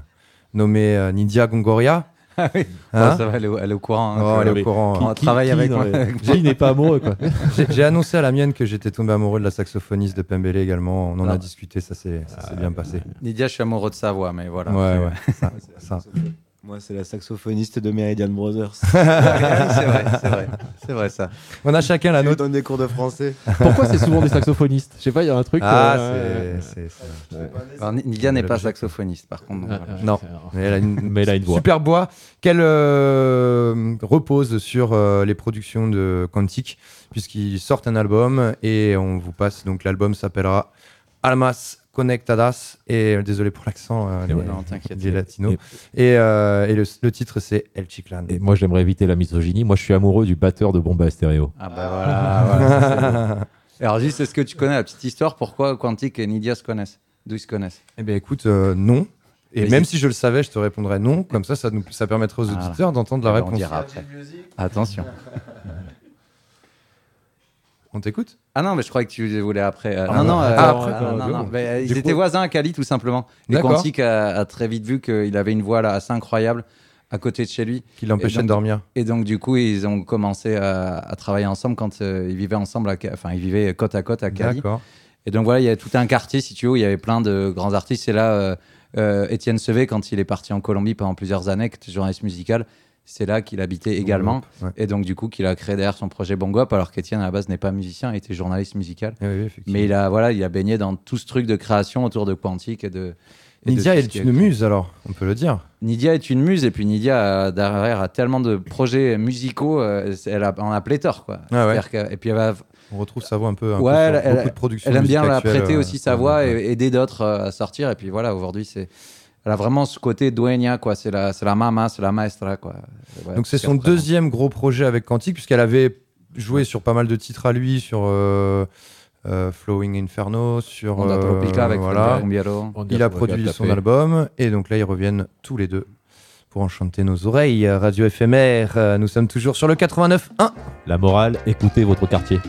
nommée euh, Nidia Gongoria. (laughs) Ah oui. Hein Ouais, ça va, elle est, au- elle est au courant. hein, Oh, elle est au courant. On travaille Qui- avec qui moi. dans les- (laughs) Qui n'est pas amoureux quoi. (laughs) J'ai annoncé à la mienne que j'étais tombé amoureux de la saxophoniste de Pembele également. On en Ah. a discuté, ça s'est bien passé. Nidia, je suis amoureux de sa voix, mais voilà. Ouais, ouais. Ça, ça. Moi, c'est la saxophoniste de Meridian Brothers. (laughs) c'est vrai, c'est vrai. C'est vrai ça. On a chacun la nôtre. donne des cours de français. Pourquoi c'est souvent des saxophonistes Je sais pas, il y a un truc. Ah, euh, c'est- Nidia n'est pas saxophoniste, par contre. donc voilà. euh, Non. Mais elle a une, (laughs) Mais elle a une voix. super voix qu'elle euh, repose sur euh, les productions de Quantic puisqu'ils sortent un album et on vous passe donc l'album s'appellera Almas Conectadas et euh, désolé pour l'accent euh, les, Non, t'inquiète. les latinos et, euh, et le, le titre c'est El Chiclan. Et moi j'aimerais éviter la misogynie. Moi je suis amoureux du batteur de Bomba Stereo. Ah bah voilà. (laughs) voilà, ça. (laughs) Alors juste, est-ce que tu connais la petite histoire? Pourquoi Quantic et Nidia se connaissent? D'où ils se connaissent? Eh bien écoute euh, non. Et Mais même si je le savais, je te répondrais non. Comme ça, ça, nous, ça permettrait aux Voilà. auditeurs d'entendre la Eh ben, On réponse. dira après. Attention. (laughs) On t'écoute? Ah non, mais je croyais que tu voulais après. Euh, Ah, non, non, bah, euh, ah, non, après, non, bah, non, bon. mais, euh, ils étaient voisins à Cali, tout simplement. Et. Quantic a, a très vite vu qu'il avait une voix là assez incroyable à côté de chez lui. Qui l'empêchait de dormir. Et donc, du coup, ils ont commencé à, à travailler ensemble quand euh, ils vivaient ensemble, à enfin, ils vivaient côte à côte à Cali. D'accord. Et donc, voilà, il y a tout un quartier, si tu veux, où il y avait plein de grands artistes. C'est là, euh, euh, Étienne Sevé, quand il est parti en Colombie pendant plusieurs années, qui était journaliste musical, c'est là qu'il habitait également. Ouais. Et donc, du coup, qu'il a créé derrière son projet Bongop, alors qu'Étienne, à la base, n'est pas musicien, il était journaliste musical. Eh oui. Mais il a, voilà, il a baigné dans tout ce truc de création autour de Quantique et de. et Nidia est une muse alors, on peut le dire. Nidia est une muse et puis Nidia a- derrière a tellement de projets musicaux, euh, elle a, en a pléthore quoi. Ah ouais. C'est-à-dire que- et puis elle, va- On retrouve sa voix un peu, un Ouais, peu elle- elle- de aime bien la prêter euh, aussi sa ouais, voix et aider d'autres euh, à sortir. Et puis voilà, aujourd'hui c'est, elle a vraiment ce côté dueña quoi. C'est la, c'est la mama, c'est la maestra quoi. Ouais, Donc c'est son deuxième gros projet avec Quantic, puisqu'elle avait joué sur pas mal de titres à lui, sur euh, euh, Flowing Inferno, sur... Onda euh, Tropica avec voilà. Il a produit son album, et donc là ils reviennent tous les deux pour enchanter nos oreilles. Radio éphémère, euh, nous sommes toujours sur le 89.1. La morale, écoutez votre quartier.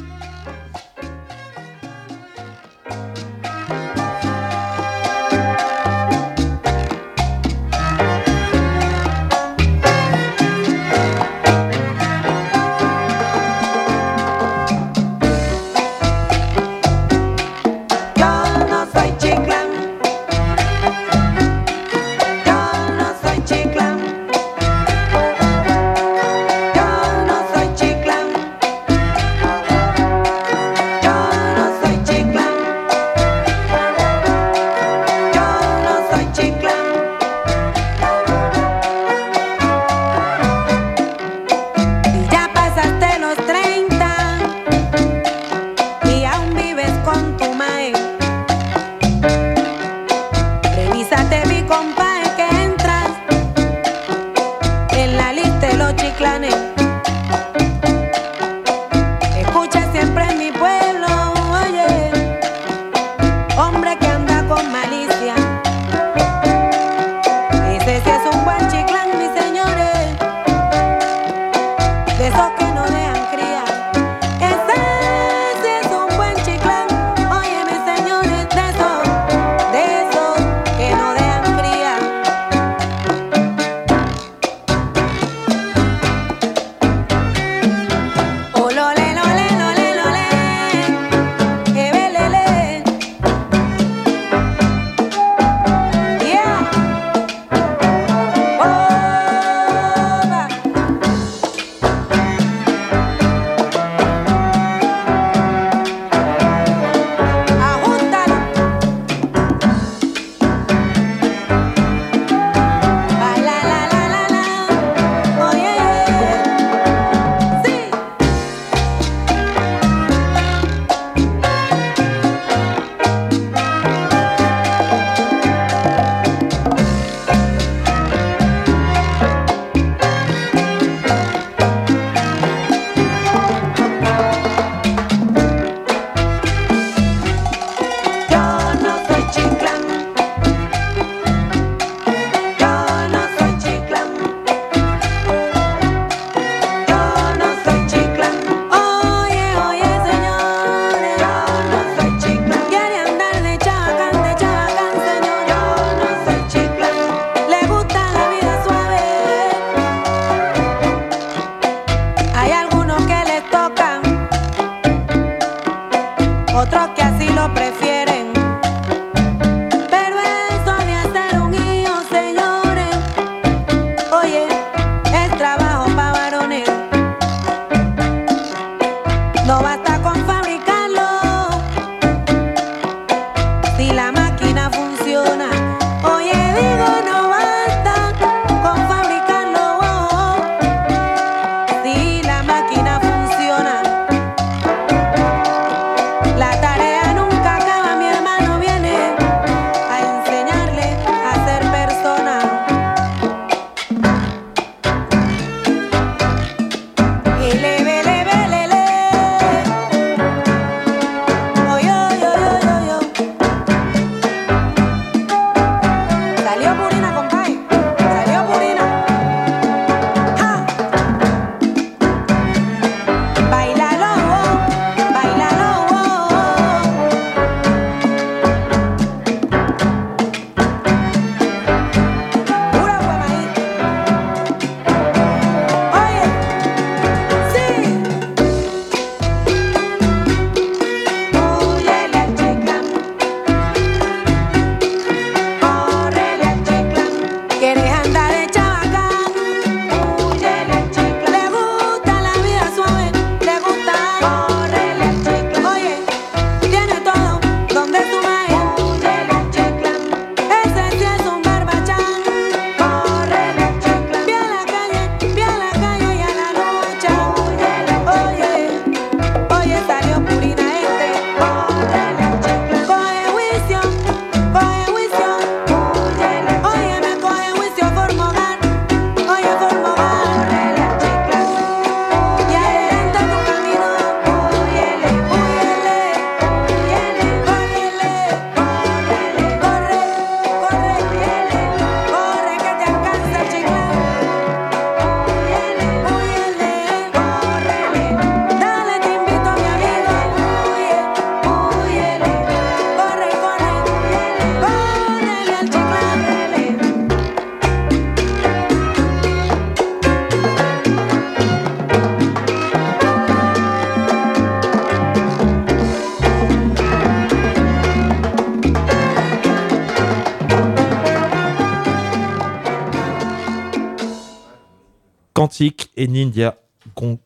Quantique et Ninja Gondo.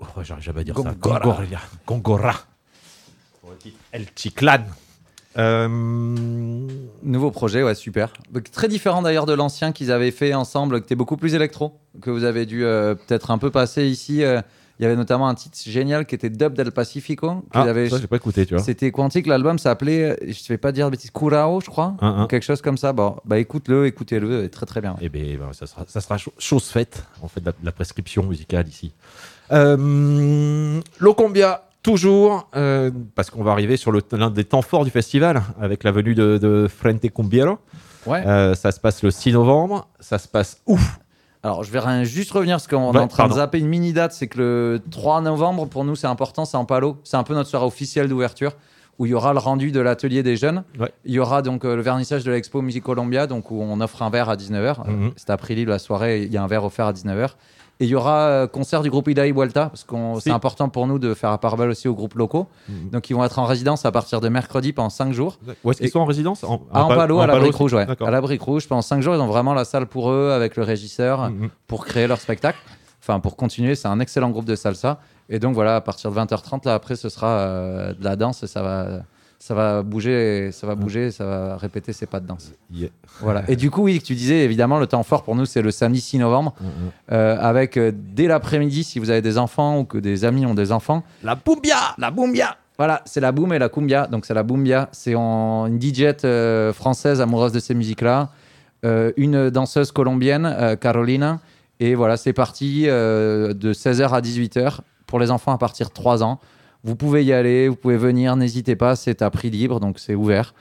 Oh, J'arrive jamais à dire ça. Gongora. Gongora. Gongora. Pour le titre El Chiclan. Euh, Nouveau projet, ouais, super. Très différent d'ailleurs de l'ancien qu'ils avaient fait ensemble, qui était beaucoup plus électro, que vous avez dû euh, peut-être un peu passer ici. euh, Il y avait notamment un titre génial qui était Dub del Pacifico. Ah, avaient- ça, j'ai pas écouté, tu vois. C'était Quantique, l'album s'appelait, je ne vais pas dire de bêtises, Kurao, je crois. Un, un. Ou Quelque chose comme ça. Bon, bah écoute-le, écoutez-le, et très très bien. Eh bien, ça sera, ça sera cho- chose faite, en fait, la, la prescription musicale ici. Euh, Locombia, toujours, euh, parce qu'on va arriver sur l'un des temps forts du festival, avec la venue de, de Frente Cumbiero. Ouais. Euh, ça se passe le 6 novembre. Ça se passe où? Alors, je vais juste revenir parce qu'on Ouais, est en train pardon. de zapper une mini date. C'est que le 3 novembre, pour nous, c'est important, c'est en Palo. C'est un peu notre soirée officielle d'ouverture où il y aura le rendu de l'atelier des jeunes. Ouais. Il y aura donc euh, le vernissage de l'expo Musique Columbia, donc où on offre un verre à 19h. Mhm. C'est après la soirée, il y a un verre offert à 19h. Et il y aura euh, concert du groupe Idaï Vuelta, parce que Si. c'est important pour nous de faire la part belle aussi aux groupes locaux. Mhm. Donc ils vont être en résidence à partir de mercredi pendant 5 jours. Où est-ce qu'ils sont en résidence? En, Ah, en Palo, en à la Palo Brique Rouge, ouais. À la Brique Rouge, pendant 5 jours, ils ont vraiment la salle pour eux, avec le régisseur, Mhm. pour créer leur spectacle. Enfin, pour continuer, c'est un excellent groupe de salsa. Et donc voilà, à partir de 20h30, là, après, ce sera euh, de la danse et ça va, ça va bouger, ça va bouger, ça va répéter ses pas de danse. Yeah. Voilà. Et du coup, oui, tu disais, évidemment, le temps fort pour nous, c'est le samedi 6 novembre, Mhm. euh, avec euh, dès l'après-midi, si vous avez des enfants ou que des amis ont des enfants, La Bumbia la Bumbia Voilà, c'est la boom et la cumbia. Donc c'est la Bumbia. C'est en- une DJ euh, française amoureuse de ces musiques-là. Euh, une danseuse colombienne, euh, Carolina. Et voilà, c'est parti euh, de 16h à 18h pour les enfants à partir de 3 ans. Vous pouvez y aller, vous pouvez venir, n'hésitez pas, c'est à prix libre, donc c'est ouvert.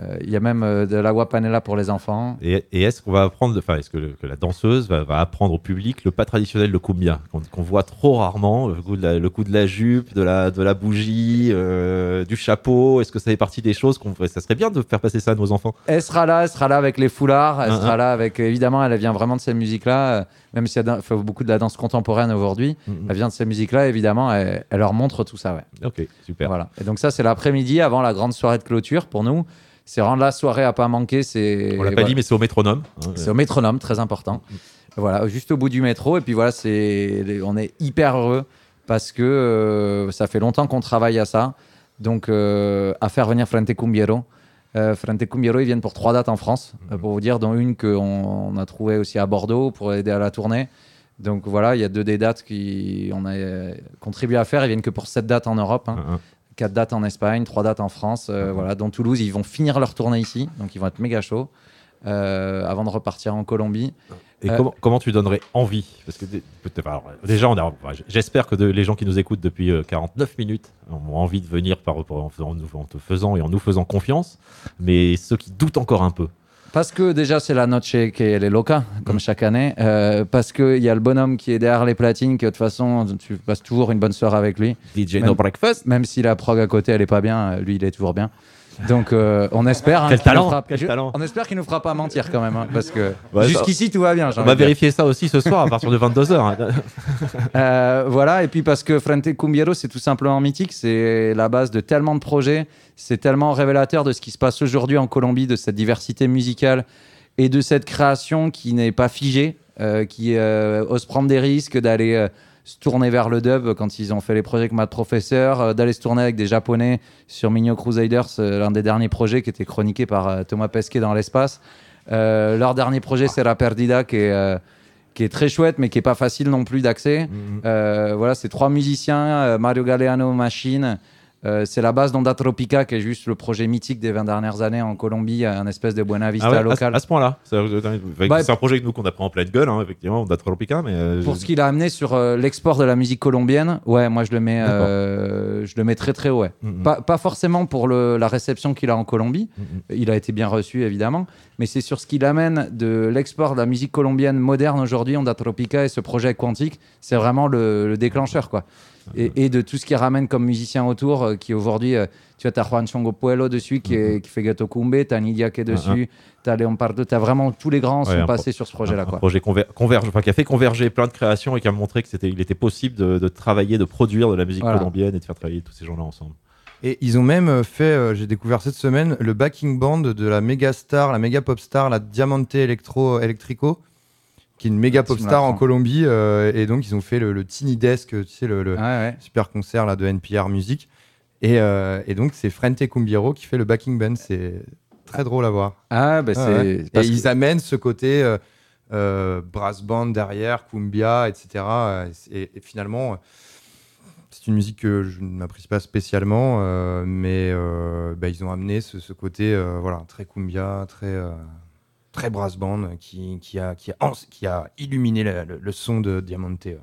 Euh, Il y a même euh, de l'agua panela pour les enfants. Et, et est-ce qu'on va apprendre, enfin, est-ce que, le- que la danseuse va, va apprendre au public le pas traditionnel de cumbia qu'on qu'on voit trop rarement, le coup de la, le coup de la jupe, de la, de la bougie, euh, du chapeau? Est-ce que ça fait partie des choses qu'on, ça serait bien de faire passer ça à nos enfants Elle sera là, elle sera là avec les foulards, elle Hein, sera hein. là avec. Évidemment, elle vient vraiment de ces musiques-là, même si elle fait beaucoup de la danse contemporaine aujourd'hui. Mhm. Elle vient de ces musiques-là, évidemment, elle, elle leur montre tout ça, ouais. Ok, super. Voilà. Et donc, ça, c'est l'après-midi avant la grande soirée de clôture pour nous. C'est vraiment la soirée à pas manquer. C'est On l'a pas voilà. dit, mais c'est au métronome. hein. C'est au métronome, très important. Voilà, juste au bout du métro. Et puis voilà, c'est, on est hyper heureux parce que euh, ça fait longtemps qu'on travaille à ça. Donc, euh, à faire venir Frente Cumbiero. Euh, Frente Cumbiero, ils viennent pour trois dates en France, euh, pour vous dire, dont une qu'on on a trouvée aussi à Bordeaux pour aider à la tournée. Donc voilà, il y a deux des dates qu'on a contribué à faire. Ils viennent que pour sept dates en Europe. hein. Hein. Quatre dates en Espagne, trois dates en France, euh, voilà, dont Toulouse. Ils vont finir leur tournée ici, donc ils vont être méga chauds euh, avant de repartir en Colombie. Et Euh, comment, comment tu donnerais envie? Parce que alors, déjà, on a, enfin, j'espère que de- les gens qui nous écoutent depuis euh, 49 minutes ont envie de venir par, en te faisant et en nous faisant confiance. Mais ceux qui doutent encore un peu, Parce que déjà, c'est la noche que est loca, comme chaque année. Euh, parce qu'il y a le bonhomme qui est derrière les platines, que de toute façon, tu passes toujours une bonne soirée avec lui. DJ Même- No Breakfast, Même si la prog à côté, elle est pas bien, euh, lui, il est toujours bien. Donc, euh, on espère. hein, Quel qu'il nous talent, fera- quel je- talent. On espère qu'il nous fera pas mentir quand même, hein, parce que Ouais, jusqu'ici, tout va bien. on va vérifier ça aussi ce soir à partir de 22h. (laughs) Euh, voilà, et puis parce que Frente Cumbiero, c'est tout simplement mythique, c'est la base de tellement de projets, c'est tellement révélateur de ce qui se passe aujourd'hui en Colombie, de cette diversité musicale et de cette création qui n'est pas figée, euh, qui euh, ose prendre des risques, d'aller euh, se tourner vers le dub quand ils ont fait les projets avec Mad Professeur, euh, d'aller se tourner avec des Japonais sur Migno Crusaders, euh, l'un des derniers projets qui était chroniqué par euh, Thomas Pesquet dans l'espace. Euh, leur dernier projet, c'est La Perdida, qui est, qui est très chouette, mais qui est pas facile non plus d'accès. Euh, voilà, c'est trois musiciens, Mario Galeano Machine. Euh, c'est la base d'Onda Tropica, qui est juste le projet mythique des 20 dernières années en Colombie, un espèce de Buena Vista Ah ouais, local. à ce point-là. C'est Bah, c'est un projet que nous qu'on a pris en pleine gueule, hein, effectivement, on a Tropica, mais. euh, Pour ce qu'il a amené sur euh, l'export de la musique colombienne, ouais, moi je le mets, euh, je le mets très très haut. Ouais. Mhm. Pas, pas forcément pour le- la réception qu'il a en Colombie, Mhm. il a été bien reçu évidemment, mais c'est sur ce qu'il amène de l'export de la musique colombienne moderne aujourd'hui, Onda Tropica et ce projet Quantique, c'est vraiment le, le déclencheur quoi. Et, et de tout ce qu'il ramène comme musicien autour, euh, qui aujourd'hui, euh, tu vois, t'as Juan Chongo Puelo dessus qui, est- qui fait Gato Kumbe, t'as Nidia qui est dessus, t'as Léon Pardo, t'as vraiment tous les grands Ouais, sont passés pro- sur ce projet-là un, projet conver- converge, enfin, qui a fait converger plein de créations et qui a montré que c'était, il était possible de, de travailler, de produire de la musique Voilà. colombienne et de faire travailler tous ces gens-là ensemble. Et ils ont même euh, fait, euh, j'ai découvert cette semaine, le backing band de la méga star, la méga pop star, la Diamante Electro Electrico, qui est une méga pop star en. Colombie. euh, et donc, ils ont fait le, le Tiny Desk, tu sais, le, le Ouais, ouais. super concert là, de NPR Music. Et, euh, et donc, c'est Frente Cumbiero qui fait le backing band. C'est très drôle à voir. Ah, bah Ouais, c'est. ouais. parce Et que- ils amènent ce côté euh, euh, brass band derrière, cumbia, etc. euh, Et, et finalement, euh, c'est une musique que je n'apprécie pas spécialement, euh, mais euh, bah, ils ont amené ce, ce côté euh, voilà, très cumbia, très, euh, très brass band qui, qui, a, qui, a, ans- qui a illuminé la- le, le son de Diamante. ouais.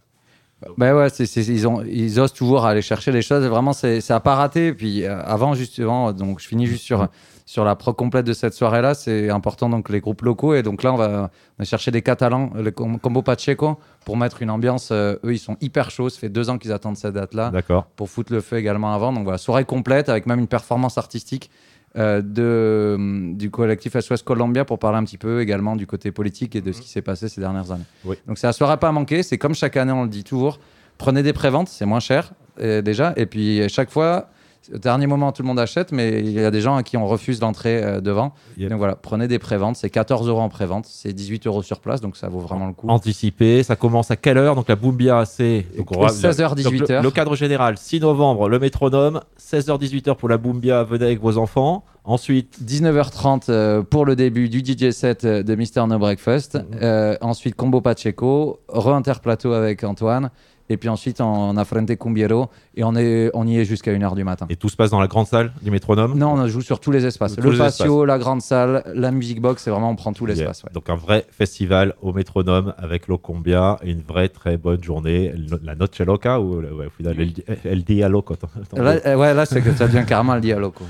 Bah ouais, c'est, c'est- ils, ont, ils osent toujours aller chercher les choses. Vraiment, c'est, ça a pas raté. Puis euh, avant, justement, donc je finis juste sur, sur la pro complète de cette soirée-là. C'est important, donc les groupes locaux. Et donc là, on va, on va chercher des Catalans, le com- Combo Pacheco, pour mettre une ambiance. euh, eux, ils sont hyper chauds. Ça fait deux ans qu'ils attendent cette date-là. D'accord. Pour foutre le feu également avant. Donc voilà, soirée complète avec même une performance artistique. Euh, de, hum, du collectif SOS Columbia pour parler un petit peu également du côté politique et de ce qui s'est passé ces dernières années. Oui. Donc c'est la soirée à pas manquer. C'est comme chaque année, on le dit toujours. Prenez des préventes, c'est moins cher euh, déjà. Et puis chaque fois, au dernier moment, tout le monde achète, mais il y a des gens à qui on refuse l'entrée euh, devant. Yep. Donc voilà, prenez des préventes. C'est 14 euros en prévente, c'est 18 euros sur place, donc ça vaut vraiment le coup. Anticipé, ça commence à quelle heure? Donc la Boumbia, c'est. donc on va- 16h, donc 18h. Le, le cadre général, 6 novembre, le métronome, 16h-18h pour la Boumbia, venez avec vos enfants. Ensuite, 19h30 euh, pour le début du DJ set euh, de Mister No Breakfast. Mhm. Euh, ensuite, Combo Pacheco, re-interplateau avec Antoine. Et puis ensuite, on a Frente Cumbiero. Et on, est, on y est jusqu'à 1h du matin. et tout se passe dans la grande salle du métronome? Non, on joue sur tous les espaces. Tous le les patio, la grande salle, la music box, c'est vraiment, on prend tout Yeah. l'espace. ouais. Donc un vrai festival au métronome avec Locombia et une vraie très bonne journée. La Noche Loca ou le- ouais, au final El, El Dia Loco. Là, euh, ouais, là, c'est que ça devient carrément le dialogue. (laughs) quoi.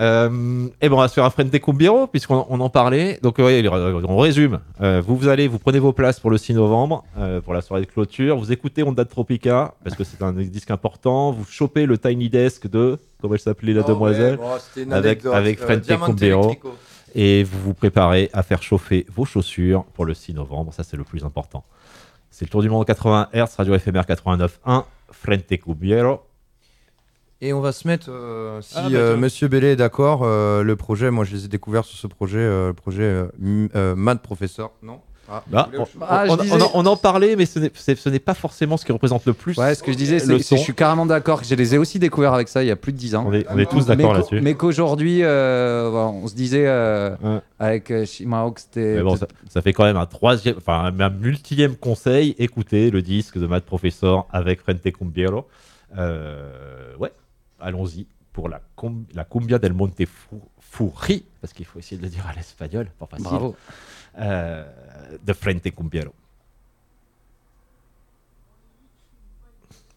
Euh, et bon, on va se faire un Frente Cumbiero puisqu'on on en parlait. Donc euh, ouais, on résume. Euh, vous, vous allez, vous prenez vos places pour le 6 novembre pour la soirée de clôture. Vous écoutez Onda Tropica parce que c'est un disque important. Vous chopez le Tiny Desk de comment elle s'appelait la demoiselle avec avec Frente Cumbiero. Et vous vous préparez à faire chauffer vos chaussures pour le 6 novembre. Ça, c'est le plus important. C'est le tour du monde 80 Hz, radio éphémère 89.1, Frente Cumbiero. Et on va se mettre, euh, si Ah, bah, euh. Monsieur Bellé est d'accord, euh, le projet, moi je les ai découverts sur ce projet, euh, le projet euh, euh, Mad Professor, non? Ah, Bah, on, Ah, on- disais- on en, on en parlait, mais ce n'est pas forcément ce qui représente le plus. Ouais, ce que je disais, c'est je suis carrément d'accord. que Je les ai aussi découverts avec ça il y a plus de 10 ans. On est, on est tous d'accord mais, là-dessus. mais qu'aujourd'hui, euh, on se disait euh, Ouais. avec euh, Shimahawk, c'était. Mais bon, ça, ça fait quand même un troisième, enfin un, un multième conseil. Écoutez le disque de Mad Professor avec Frente Cumbiero. Euh, ouais, allons-y pour la, cum- la Cumbia del Monte Fu- Furri, parce qu'il faut essayer de le dire à l'espagnol, pas facile. Bravo. Euh, de Frente Cumbiero.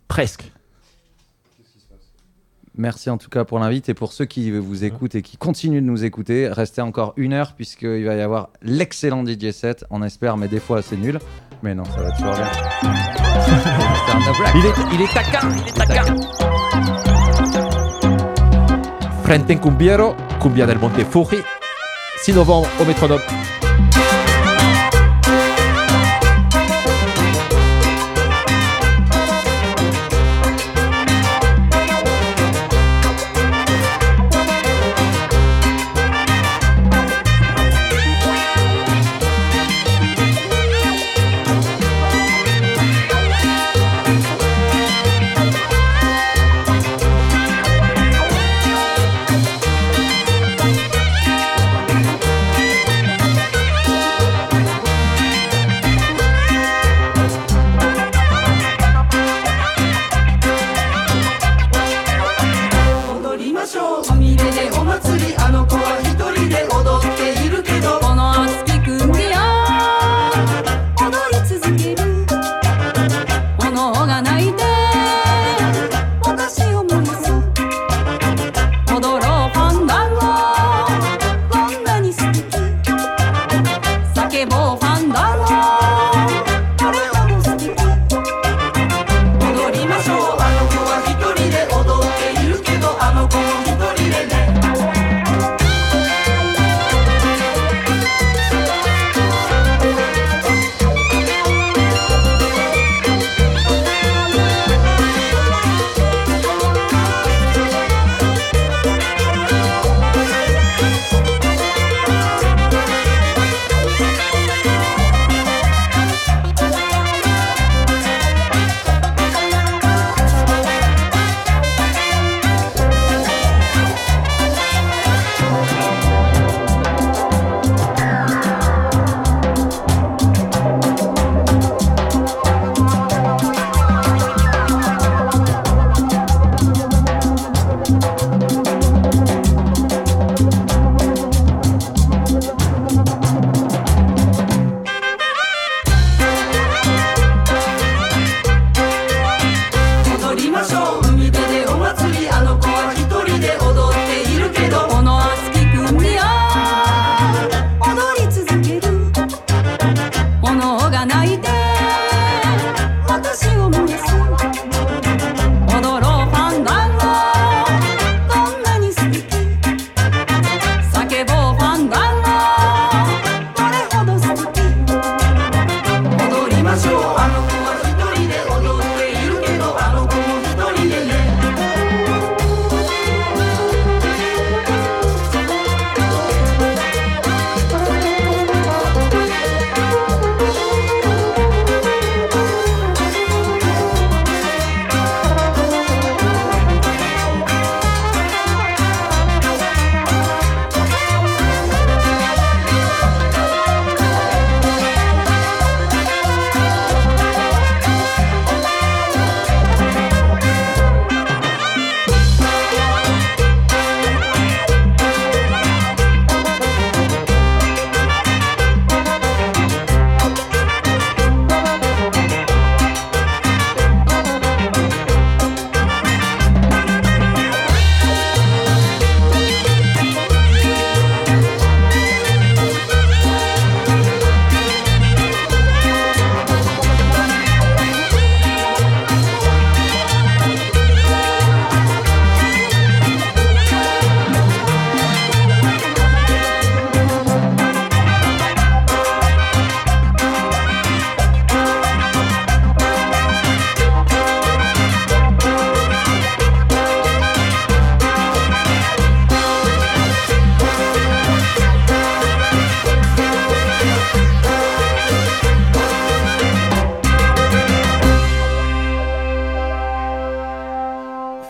Presque. Merci en tout cas pour l'invite et pour ceux qui vous écoutent et qui continuent de nous écouter, restez encore une heure puisqu'il va y avoir l'excellent DJ set, on espère, mais des fois c'est nul. Mais non, ça va toujours bien. (laughs) Il est, il est taquin, il est taquin. Frente Cumbiero, Cumbia del Monte Furri, 6 novembre au métronome.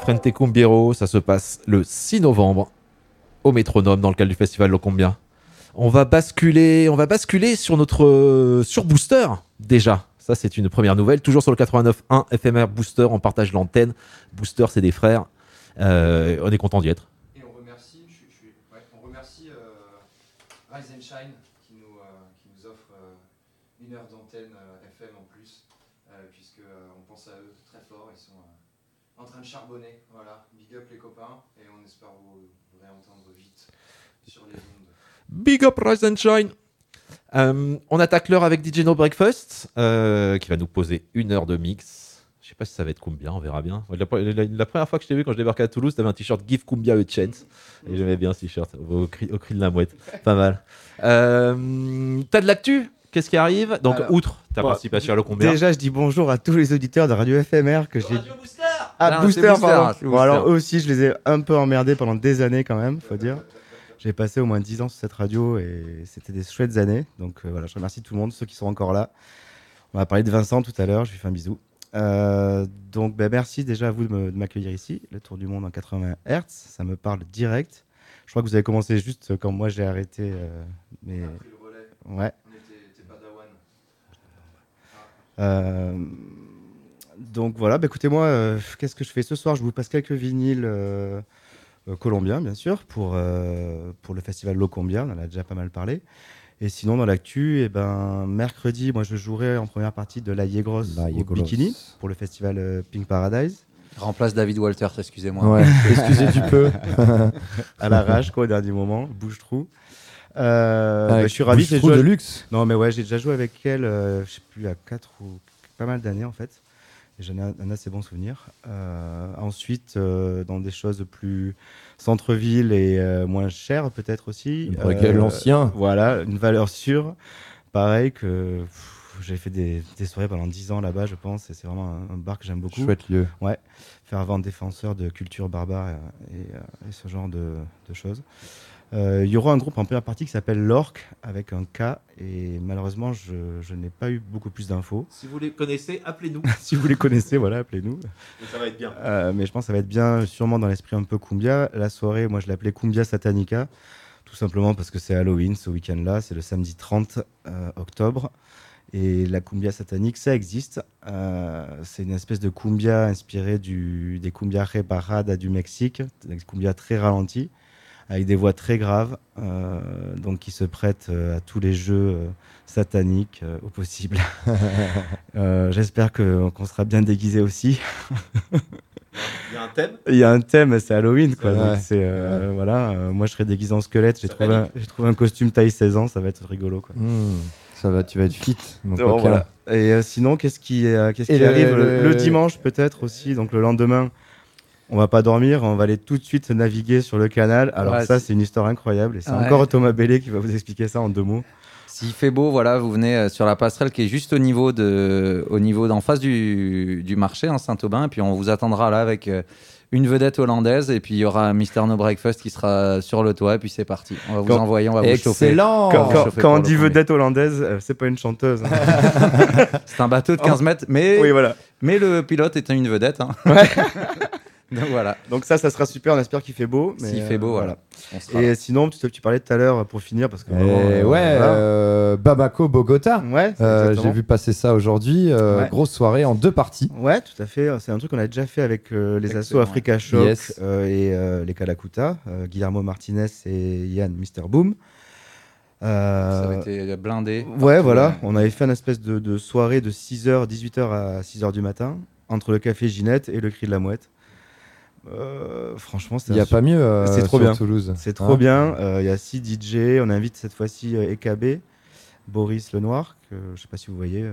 Frente Cumbiero, ça se passe le 6 novembre au métronome dans le cadre du festival Locombia. On va basculer, on va basculer sur notre euh, sur Booster déjà. Ça c'est une première nouvelle, toujours sur le 89.1 FMR Booster, on partage l'antenne. Booster c'est des frères. Euh, on est content d'y être. Et on remercie, je suis- je suis- ouais, on remercie euh, Rise and Shine qui nous, euh, qui nous offre euh, une heure d'antenne euh, FM en plus, euh, puisque euh, on pense à eux très fort. Ils sont euh, en train de charbonner. Voilà, big up les copains, et on espère vous, vous réentendre vite sur les ondes. Big up Rise and Shine. Euh, on attaque l'heure avec DJ No Breakfast euh, qui va nous poser une heure de mix. Je sais pas si ça va être combien, on verra bien. La, la- la première fois que je t'ai vu quand je débarquais à Toulouse, t'avais un t-shirt Give Cumbia a Chance. Et j'aimais bien ce t-shirt au, cri, au cri de la mouette. (laughs) Pas mal. Euh, T'as de l'actu? Qu'est-ce qui arrive? Donc, Alors, outre ta bon, participation à l'Ocombia. Déjà, je dis bonjour à tous les auditeurs de Radio FMR que j'ai. Ah, Non, Booster, c'est Booster, pardon. c'est Bon, Booster. alors eux aussi, je les ai un peu emmerdés pendant des années quand même, faut dire. J'ai passé au moins 10 ans sur cette radio et c'était des chouettes années. Donc euh, voilà, je remercie tout le monde, ceux qui sont encore là. On va parler de Vincent tout à l'heure, je lui fais un bisou. Euh, donc ben, merci déjà à vous de m'accueillir ici, le Tour du Monde en 80 Hz, ça me parle direct. Je crois que vous avez commencé juste quand moi j'ai arrêté. euh, mais... Ouais. Euh, donc voilà, bah écoutez moi, euh, qu'est-ce que je fais ce soir? Je vous passe quelques vinyles euh, euh, colombiens bien sûr pour, euh, pour le festival Locombia, on en a déjà pas mal parlé. Et sinon dans l'actu, eh ben, mercredi, moi je jouerai en première partie de la Yegros La au. Bikini pour le festival euh, Pink Paradise. Remplace David Walters, excusez-moi. Ouais, (laughs) excusez du peu. (laughs) à l'arrache, quoi, au dernier moment, bouge-trou. Euh, Avec bah, je suis ravi. Bouche-trou de luxe. Non, mais ouais, j'ai déjà joué avec elle, euh, je sais plus, à 4 ou pas mal d'années en fait. J'en ai un, un assez bon souvenir. Euh, ensuite, euh, dans des choses plus centre-ville et euh, moins chères peut-être aussi. L'ancien. Voilà, une valeur sûre. Pareil que j'ai fait des, des soirées pendant 10 ans là-bas, je pense, et c'est vraiment un, un bar que j'aime beaucoup. Chouette lieu. Ouais, fervent défenseur de culture barbare et, et, euh, et ce genre de, de choses. Euh, Il y aura un groupe en première partie qui s'appelle l'Orc avec un K et malheureusement je, je n'ai pas eu beaucoup plus d'infos. Si vous les connaissez, appelez-nous. (laughs) si vous les connaissez, voilà, appelez-nous. Mais ça va être bien. Euh, mais je pense que ça va être bien, sûrement dans l'esprit un peu Cumbia. La soirée, moi je l'appelais Cumbia Satanica, tout simplement parce que c'est Halloween ce week-end-là, c'est le samedi 30 euh, octobre. Et la cumbia satanique, ça existe. Euh, c'est une espèce de cumbia inspirée du, des cumbia reparada du Mexique, des cumbia très ralentis, avec des voix très graves, euh, donc qui se prêtent euh, à tous les jeux euh, sataniques euh, au possible. (laughs) Euh, J'espère que- qu'on sera bien déguisé aussi. Il y a un thème? Il y a un thème, c'est Halloween, quoi. Ouais. donc c'est euh, voilà. euh, moi, je serai déguisé en squelette. J'ai trouvé, un, j'ai trouvé un costume taille 16 ans. Ça va être rigolo, quoi. Hmm, ça va, tu vas être fit. Donc, voilà. Et euh, sinon, qu'est-ce qui, euh, qu'est-ce qui le- arrive le, le- le dimanche peut-être aussi, donc le lendemain? On va pas dormir, on va aller tout de suite naviguer sur le canal. Alors Ouais, ça, c'est- une histoire incroyable et c'est Ouais. encore Thomas Bellet qui va vous expliquer ça en deux mots. S'il fait beau, voilà, vous venez euh, sur la passerelle qui est juste au niveau de, au niveau d'en face du, du marché en Saint-Aubin, et puis on vous attendra là avec euh, une vedette hollandaise, et puis il y aura Mister No Breakfast qui sera sur le toit, et puis c'est parti. On va vous Quand- envoyer, on va vous chauffer. Excellent Quand, quand- chauffer quand pour on dit premier. vedette hollandaise, euh, c'est pas une chanteuse. hein. (laughs) C'est un bateau de 15 mètres, mais, oui, voilà. mais le pilote est une vedette. hein. (laughs) (laughs) Donc voilà. Donc ça, ça sera super. On espère qu'il fait beau. mais, S'il fait beau, voilà. On sera Et sinon, tu, tu parlais tout à l'heure pour finir parce que Et vraiment, euh, ouais, voilà. euh, Bamako, Bogota. Ouais, Euh. J'ai vu passer ça aujourd'hui. euh, Ouais. Grosse soirée en deux parties. Ouais, tout à fait. C'est un truc qu'on a déjà fait avec euh, les assos Africa Shock Yes. euh, et euh, les Kalakuta, euh, Guillermo Martinez et Yann Mr. Boom. Euh, Ça avait été blindé. Ouais, voilà. ouais. On avait fait une espèce de, de soirée de 6h, 18h à 6h du matin, entre le café Ginette et le cri de la mouette. Euh, franchement, Il n'y a pas mieux euh, C'est trop bien. Toulouse. C'est trop Hein bien. Euh, Il y a six DJ. On invite cette fois-ci EKB, Boris Lenoir, que je sais pas si vous voyez.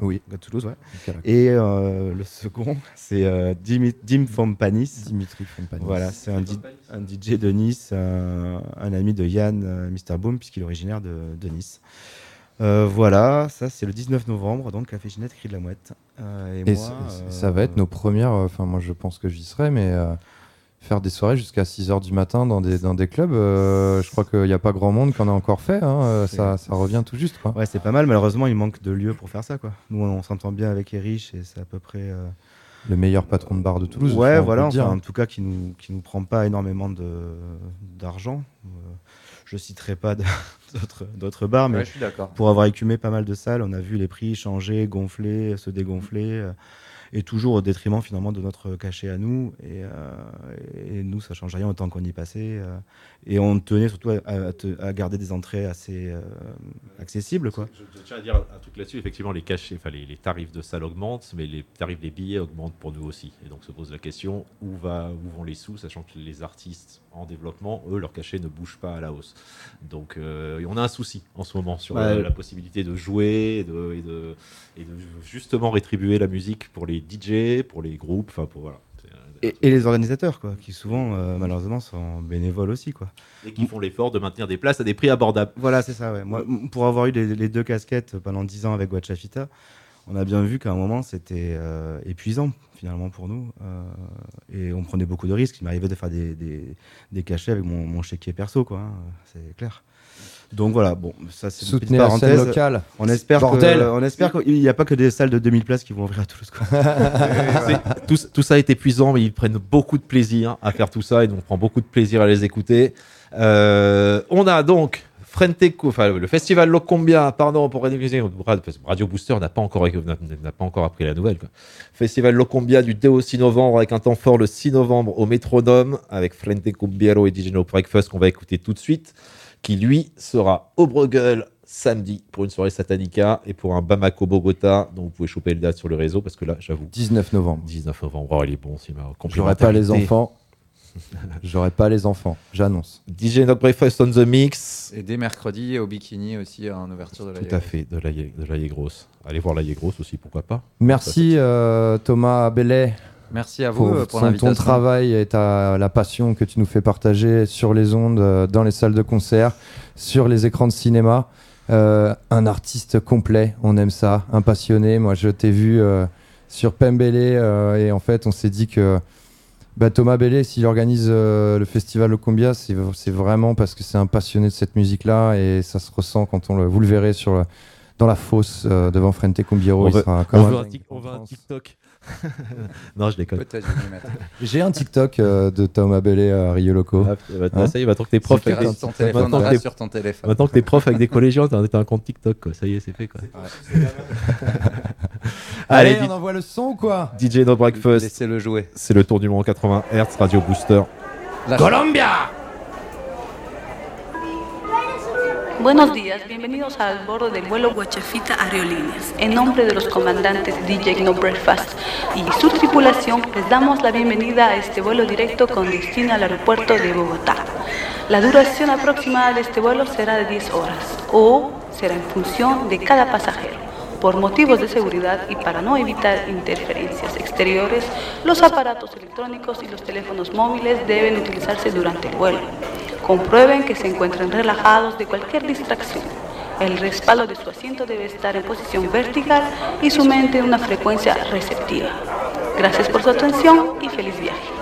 Oui. À Toulouse, ouais. Et le second, (laughs) c'est Dim, Dim Fompanis. Dimitri Fompanis. Voilà, c'est un, DJ de Nice, un, un ami de Yann, Mr. Boom, puisqu'il est originaire de, de Nice. Voilà, ça c'est le 19 novembre, donc Café Ginette, Cri de la Mouette. Euh, et Et moi, c- euh, ça va être nos premières. euh, Enfin, moi, je pense que j'y serai, mais faire des soirées jusqu'à 6 h du matin dans des, dans des clubs, euh, je crois qu'il n'y a pas grand monde qui en a encore fait. hein, ça, ça revient tout juste. Quoi. Ouais, c'est pas mal. Malheureusement, il manque de lieux pour faire ça. Quoi. Nous, on, s'entend bien avec Erich et c'est à peu près. euh, le meilleur patron de bar de Toulouse. Ouais, voilà, enfin, en tout cas, qui nous, qui nous prend pas énormément d'argent. Euh, je citerai pas de- d'autres bars, mais Ouais, je suis d'accord. pour avoir écumé pas mal de salles, on a vu les prix changer, gonfler, se dégonfler, euh, et toujours au détriment finalement de notre cachet à nous. Et, euh, et nous, ça change rien autant qu'on y passait. Et on tenait surtout à, à te- à garder des entrées assez euh, accessibles, quoi. Je, je tiens à dire un truc là-dessus. Effectivement, les cachets, enfin les, les tarifs de salle augmentent, mais les tarifs des billets augmentent pour nous aussi. Et donc se pose la question où va, où vont les sous, sachant que les artistes en développement, eux, leur cachet ne bouge pas à la hausse. Donc euh, on a un souci en ce moment sur Ouais. euh, la possibilité de jouer et de, et de, et de justement rétribuer la musique pour les DJ, pour les groupes, enfin pour voilà. Et, et les organisateurs, quoi, qui souvent, euh, malheureusement, sont bénévoles aussi, quoi. Et qui font l'effort de maintenir des places à des prix abordables. Voilà, c'est ça. Ouais. Moi, pour avoir eu les, les deux casquettes pendant 10 ans avec Guachafita, on a bien vu qu'à un moment, c'était euh, épuisant, finalement, pour nous. euh, et on prenait beaucoup de risques. Il m'arrivait de faire des, des, des cachets avec mon, mon chéquier perso, quoi. hein, c'est clair. Donc voilà, bon, ça c'est une petite parenthèse. locale. On espère, Bordel. que, on espère qu'il n'y a pas que des salles de 2000 places qui vont ouvrir à Toulouse. (laughs) tout, tout ça est épuisant, mais ils prennent beaucoup de plaisir à faire tout ça et nous on prend beaucoup de plaisir à les écouter. Euh, on a donc Frenteco, enfin le festival Locombia, pardon pour rédiger, Radio Booster n'a pas encore n'a pas encore appris la nouvelle. quoi. Festival Locombia du 2 au 6 novembre avec un temps fort le 6 novembre au Métronome avec Frente Cumbiero et DJ No Breakfast qu'on va écouter tout de suite, qui lui sera au Bruegel samedi pour une soirée Satanica et pour un Bamako Bogota dont vous pouvez choper le date sur le réseau parce que là j'avoue 19 novembre. 19 novembre, oh, il est bon, c'est ma J'aurais pas les enfants. J'aurais pas les enfants, j'annonce. DJ Not Breakfast on the Mix. Et dès mercredi, au bikini aussi, en ouverture de la Tout à fait, de la, de la Grosse. Allez voir la Grosse aussi, pourquoi pas. Merci euh, Thomas Bellet. Merci à vous euh, pour ton- l'invitation. ton travail et ta, la passion que tu nous fais partager sur les ondes, euh, dans les salles de concert, sur les écrans de cinéma. Euh, un artiste complet, on aime ça, un passionné. Moi, je t'ai vu euh, sur Pembele euh, et en fait, on s'est dit que bah, Thomas Bellet, s'il organise euh, le festival Locombia, c'est c'est vraiment parce que c'est un passionné de cette musique-là et ça se ressent quand on le, vous le verrez sur le- dans la fosse euh, devant Frente Cumbiero. On il veut- sera on veut un on veut. TikTok. Non, je déconne. J'ai un TikTok euh, de Thomas Bellet à Rio Loco. Ah, bah, Hein ça y est, maintenant que t'es prof, avec des- reste ton téléphone, maintenant que reste t'es- sur ton téléphone. maintenant que t'es prof avec des collégiens, t'as un compte TikTok, quoi. Ça y est, c'est fait, quoi. (laughs) Allez, Allez, on envoie le son ou quoi DJ No Breakfast, Laissez-le jouer. c'est le tour du monde 80 Hz, Radio Booster. Colombia. Buenos días, bienvenidos al bordo del vuelo Guachafita Aerolíneas. En nombre de los comandantes DJ No Breakfast y su tripulación, les damos la bienvenida a este vuelo directo con destino al aeropuerto de Bogotá. La duración aproximada de este vuelo será de 10 horas o será en función de cada pasajero. Por motivos de seguridad y para no evitar interferencias exteriores, los aparatos electrónicos y los teléfonos móviles deben utilizarse durante el vuelo. Comprueben que se encuentren relajados de cualquier distracción. El respaldo de su asiento debe estar en posición vertical y su mente en una frecuencia receptiva. Gracias por su atención y feliz viaje.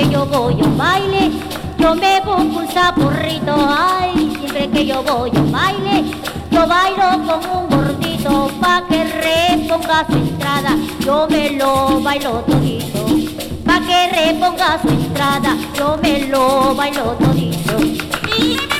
Que yo voy a un baile, yo me busco un sapurrito. Ay, siempre que yo voy a un baile, yo bailo con un gordito pa' que reponga su entrada. Yo me lo bailo todito. Pa' que reponga su entrada, yo me lo bailo todito.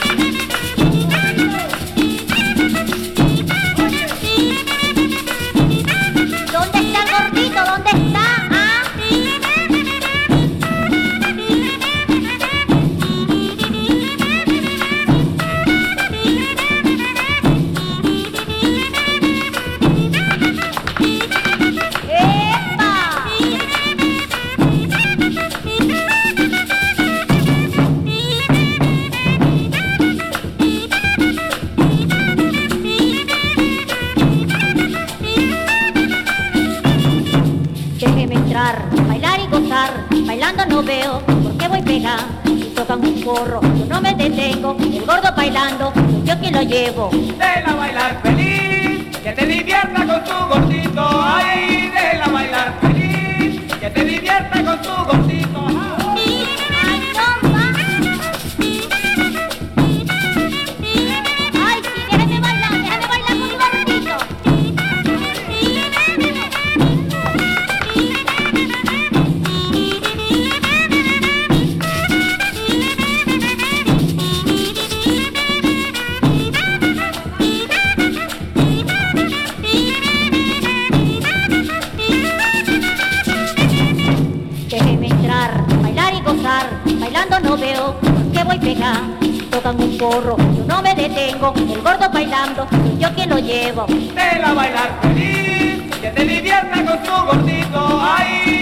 bailando no veo, porque voy pegada, si tocan un porro, yo no me detengo, el gordo bailando, yo quien lo llevo. Déjala bailar feliz, que te divierta con tu gordito, ay, déjala bailar feliz, que te divierta con tu gordito. no veo que voy pegando. Tocan un porro, yo no me detengo. El gordo bailando, yo quien lo llevo. Vela a bailar feliz, que te divierta con su gordito ahí.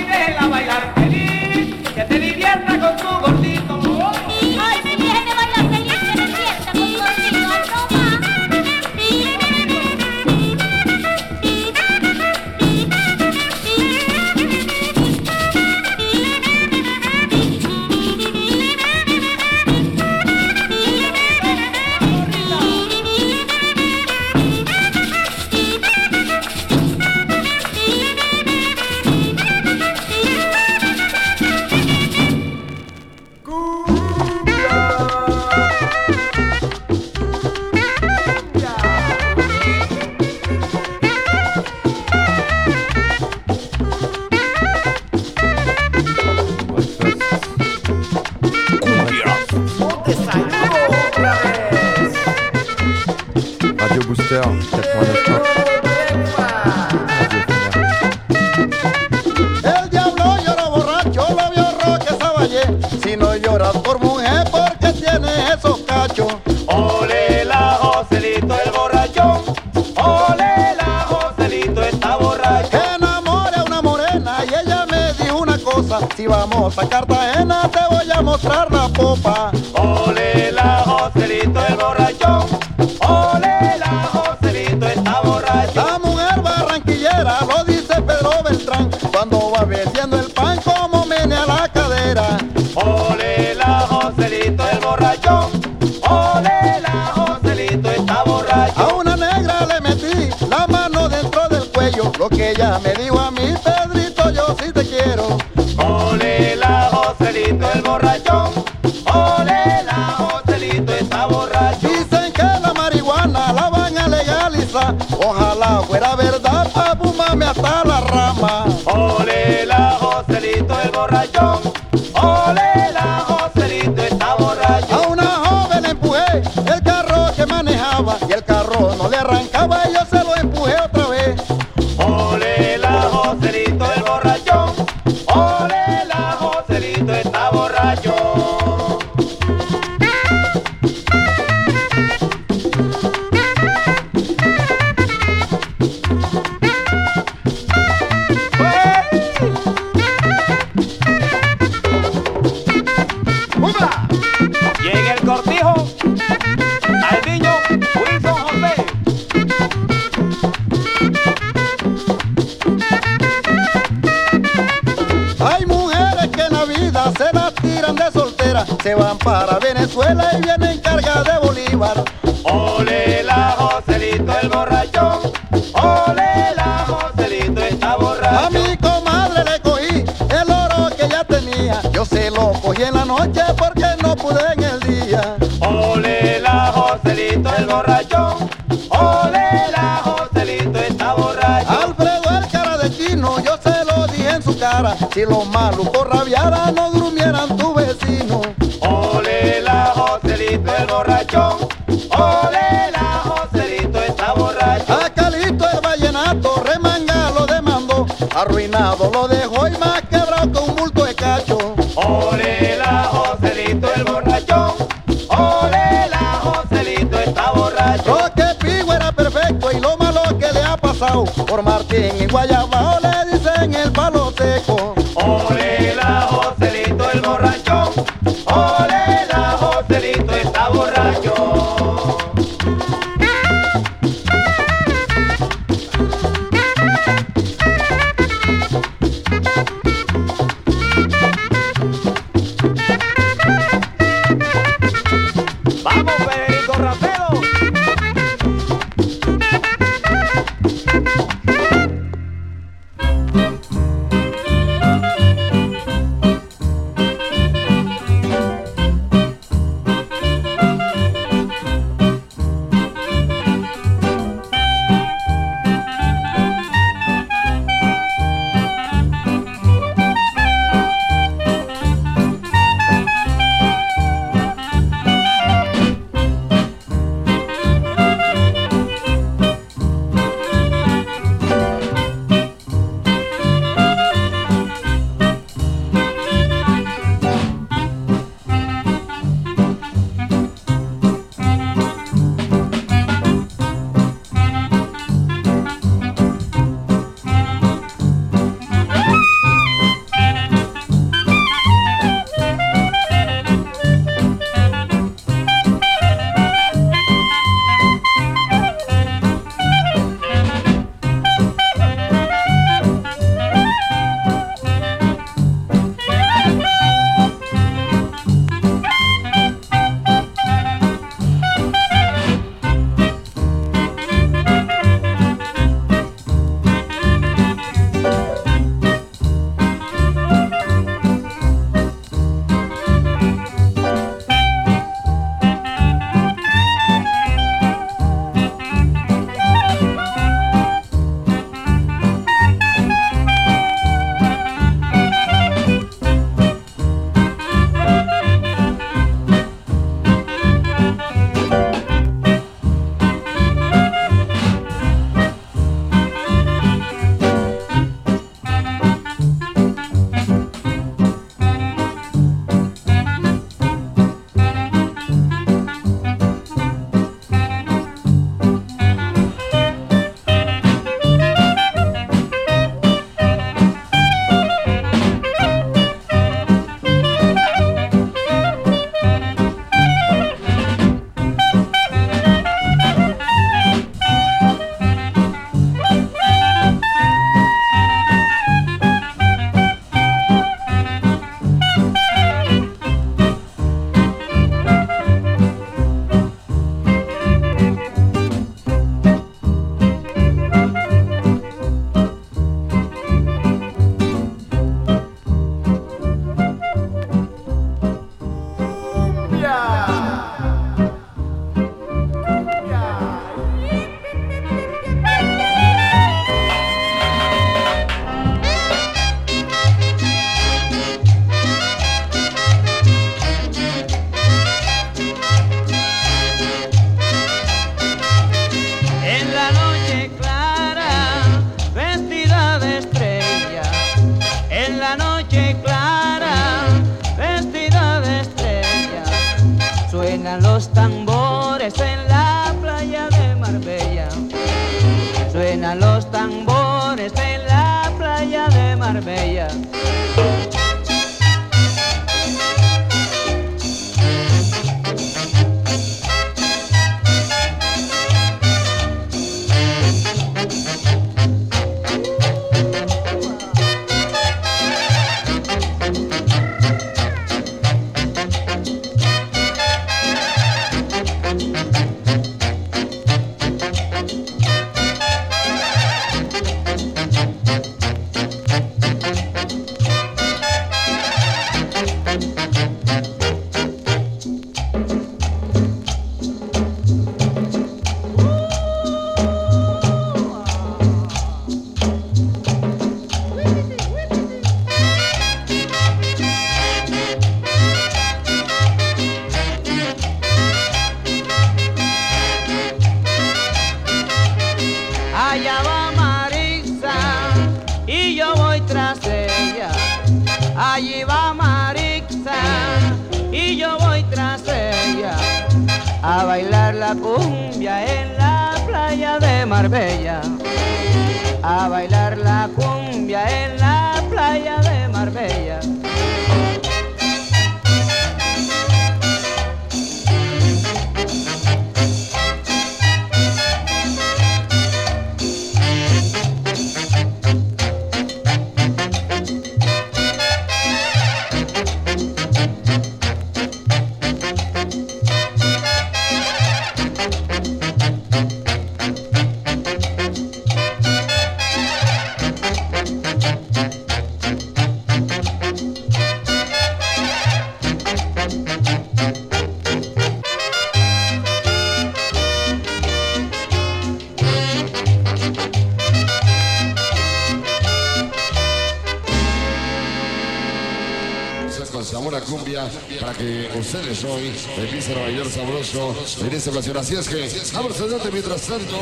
Así es que vamos adelante mientras tanto.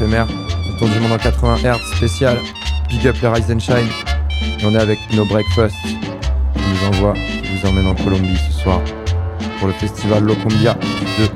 éphémère, le tour du monde en 80 Hz spécial, Big Up le Rise and Shine. Et on est avec No Breakfast, qui nous envoie, qui emmène en Colombie ce soir pour le festival Locombia de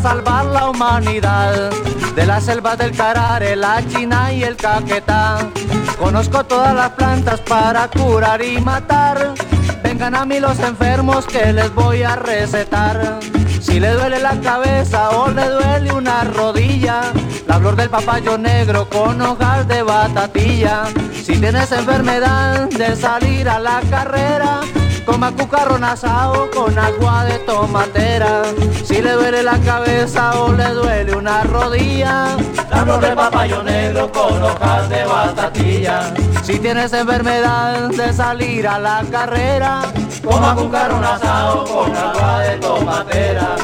salvar la humanidad. De la selva del Carare, la China y el Caquetá. Conozco todas las plantas para curar y matar. Vengan a mí los enfermos que les voy a recetar. Si le duele la cabeza o le duele una rodilla La flor del papayo negro con hojas de batatilla. Si tienes enfermedad de salir a la carrera Coma cucarrón asado con agua de tomatera. Si le duele la cabeza o le duele una rodilla, la flor de papayo negro con hojas de batatilla. Si tienes enfermedad de salir a la carrera, coma cucarrón asado con agua de tomatera.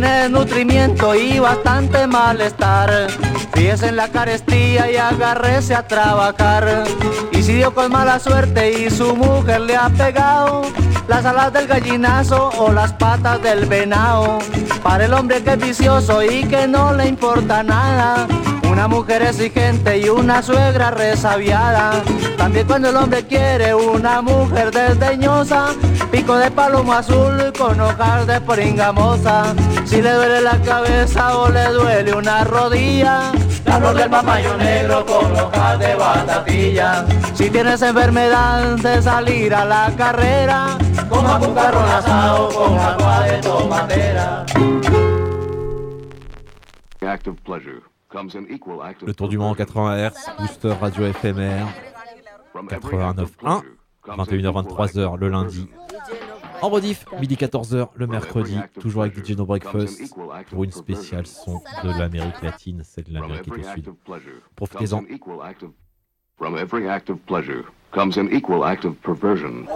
Tiene desnutrimiento y bastante malestar, fíjese en la carestía y agárrese a trabajar. Y si dio con mala suerte y su mujer le ha pegado las alas del gallinazo o las patas del venado, para el hombre que es vicioso y que no le importa nada. Una mujer exigente y una suegra resabiada. También cuando el hombre quiere una mujer desdeñosa, pico de palomo azul con hojas de pringamosa. Si le duele la cabeza o le duele una rodilla, la flor del papayo negro con hojas de batatilla. Si tienes enfermedad de salir a la carrera, coma cucarrón asado con agua de tomatera. act of pleasure Le tour du monde en 80 Hz, booster radio éphémère, 89.1, 21h-23h le lundi, En rediff, midi 14h le mercredi, toujours avec DJ No Breakfast pour une spéciale son de l'Amérique latine, celle de l'Amérique du Sud. Profitez-en. From every act of pleasure comes an equal act of perversion.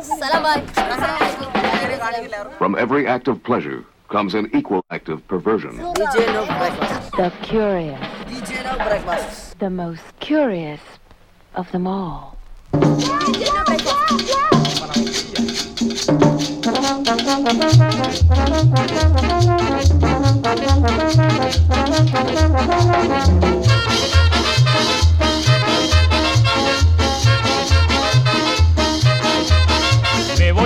From every act of pleasure comes an equal act of perversion. The curious, Breakfast. the most curious of them all.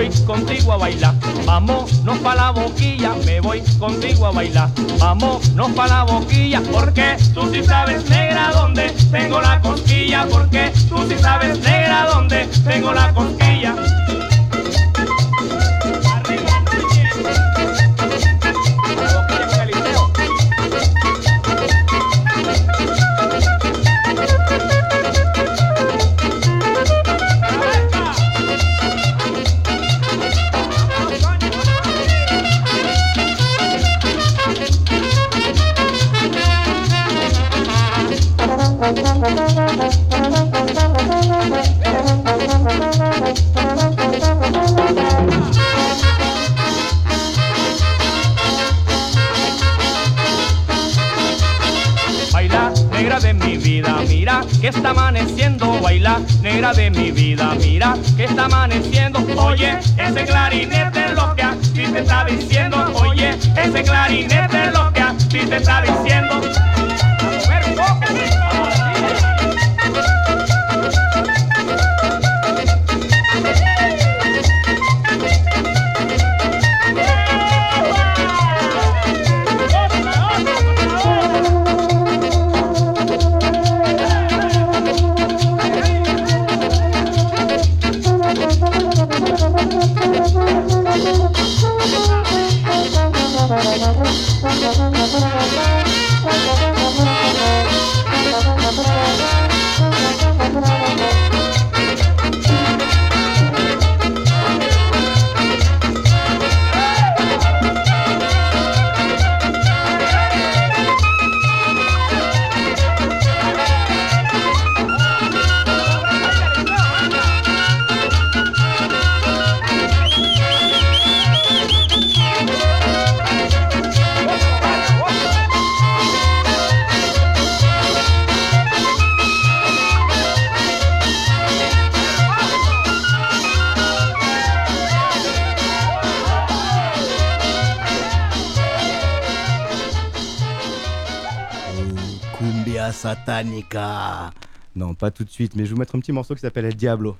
Voy contigo a bailar, vámonos pa' la boquilla, me voy contigo a bailar, vámonos pa' la boquilla, porque tú sí sabes negra dónde tengo la cosquilla, porque tú sí sabes negra dónde tengo la cosquilla. Pas tout de suite, mais je vais vous mettre un petit morceau qui s'appelle El Diablo.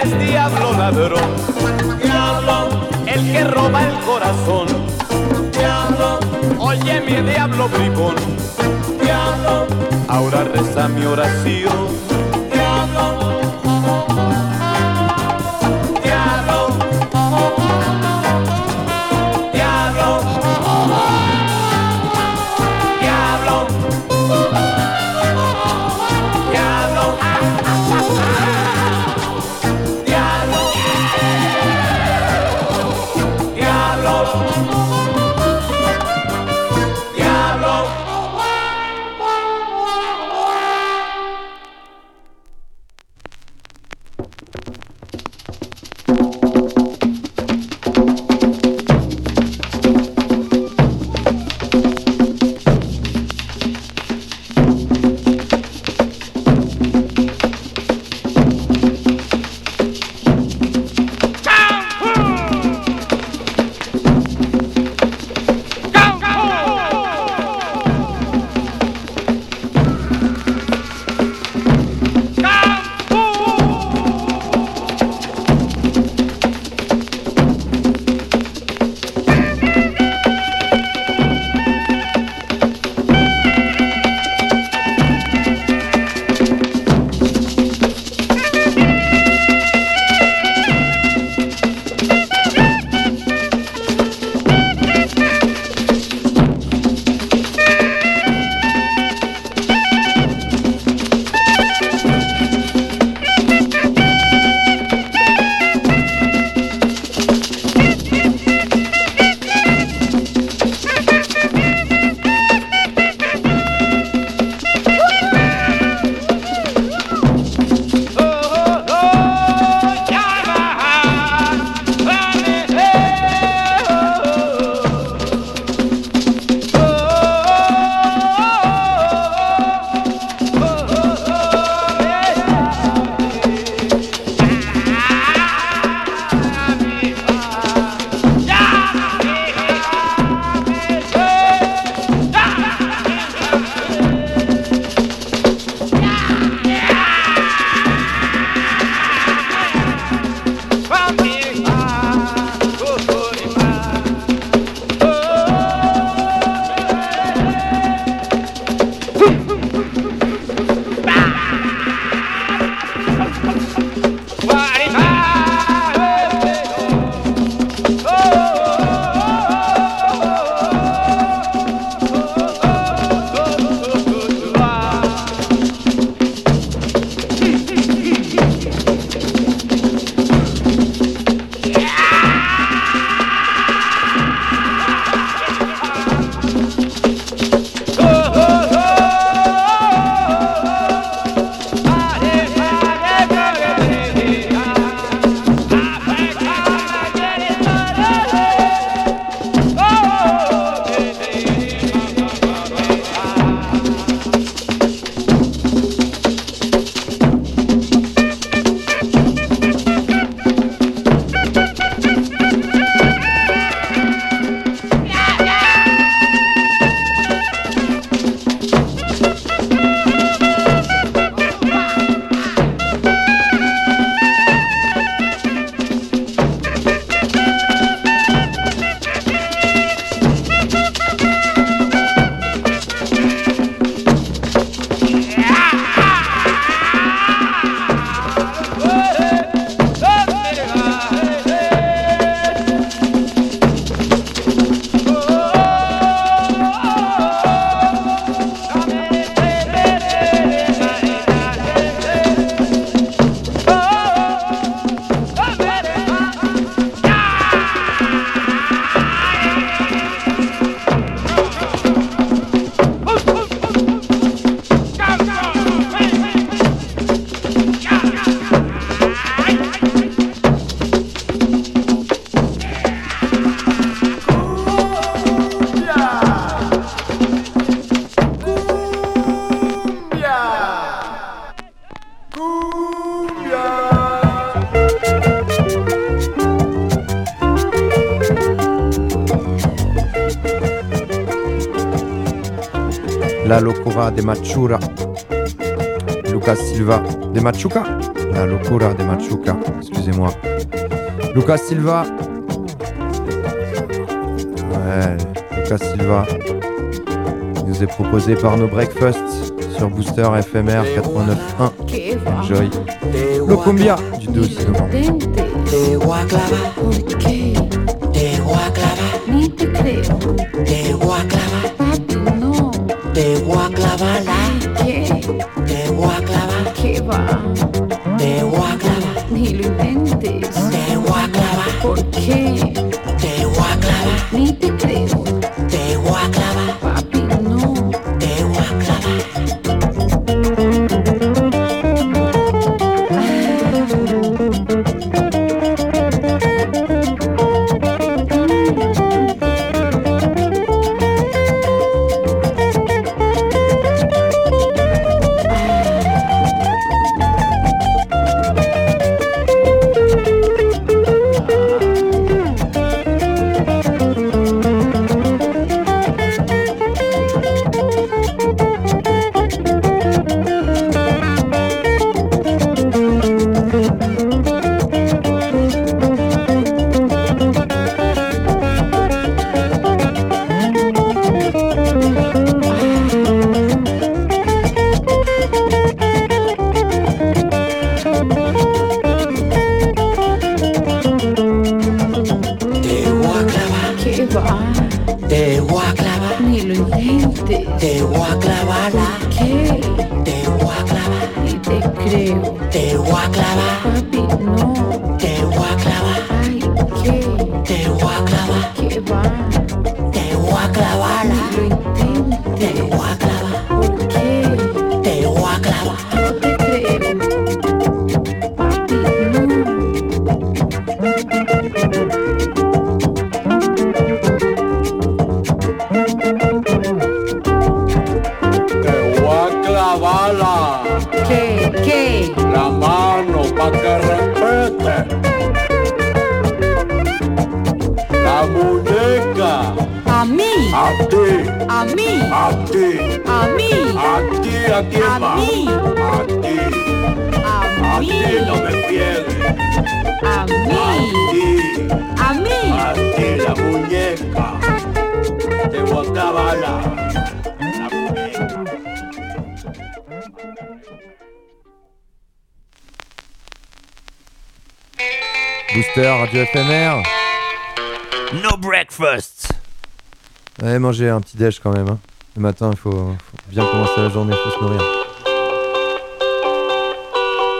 Eres diablo ladrón. Diablo, el que roba el corazón. Diablo, oye mi diablo bribón. Diablo, ahora reza mi oración. De Machura. Lucas Silva de Machuca? La locura de Machuca. Excusez-moi. Lucas Silva. Ouais, Lucas Silva. Il nous est proposé par nos breakfasts sur Booster FMR 89.1. Enjoy. Le cumbia du 2 au 6 novembre. Booster, Radio FMR. No breakfast. Ouais, manger un petit déj quand même. hein. Le matin, il faut, faut bien commencer la journée, il faut se nourrir.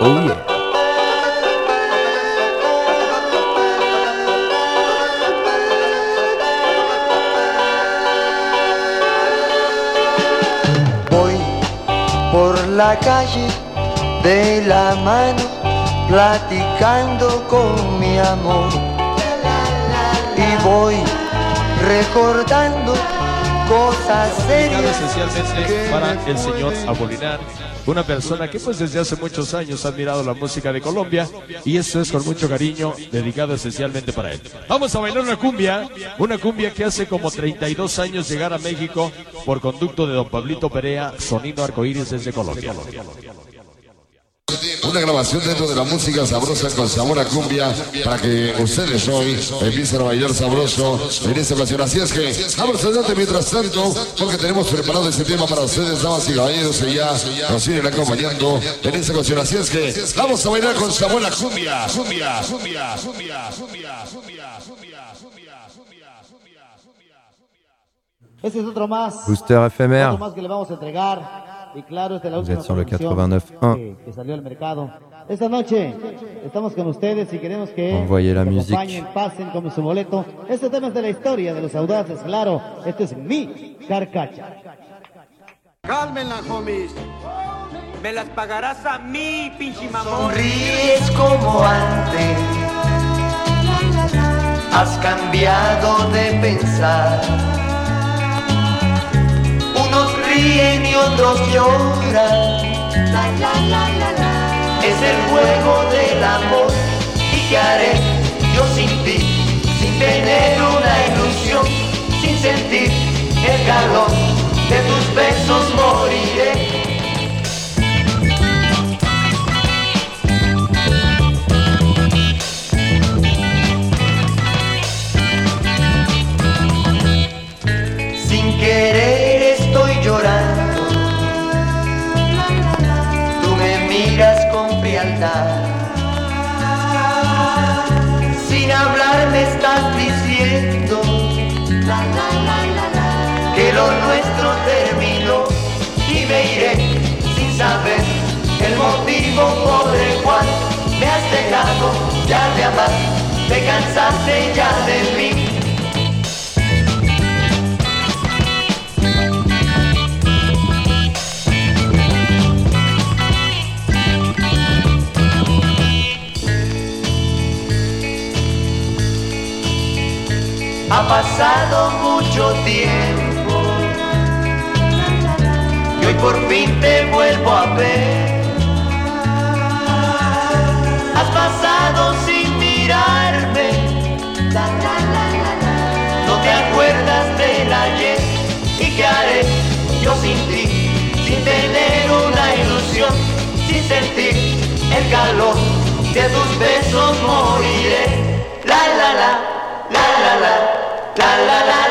Oh yeah. La calle de la mano, platicando con mi amor. Y voy recordando cosas dedicado serias. especialmente que para el señor Abolinar, una persona que pues desde hace muchos años ha admirado la música de Colombia y esto es con mucho cariño dedicado especialmente para él. Vamos a bailar una cumbia, una cumbia que hace como 32 años llegar a México por conducto de don Pablito Perea, sonido arcoíris desde Colombia. Una grabación dentro de la música sabrosa con sabor a cumbia para que ustedes hoy empiecen a bailar sabroso en esta ocasión. Así es que vamos adelante mientras tanto porque tenemos preparado este tema para ustedes, damas y caballeros, y ya nos siguen acompañando en esta ocasión. Así es que vamos a bailar con sabor a cumbia, cumbia, cumbia, cumbia, cumbia, cumbia, Este es otro más. Booster FMR. Otro más que le vamos a entregar. Y claro, esta es la última sur le producción 89.1. que, que salió al mercado. Esta noche estamos con ustedes y queremos que Envoyez la nos musique. acompañen, pasen con su boleto. Este tema es de la historia de los audaces, claro. Este es mi carcacha. Cálmenla, homies. Me las pagarás a mí, pinche mamón. Sonríes como antes, has cambiado de pensar. Ríen y otros lloran. Es el juego del amor. ¿Y qué haré yo sin ti? Sin tener una ilusión, sin sentir el calor de tus besos moriré. Te cansaste ya de mí. Ha pasado mucho tiempo y hoy por fin te vuelvo a ver. No te acuerdas del ayer y qué haré yo sin ti, sin tener una ilusión, sin sentir el calor de tus besos moriré. La, la la la. La la la la la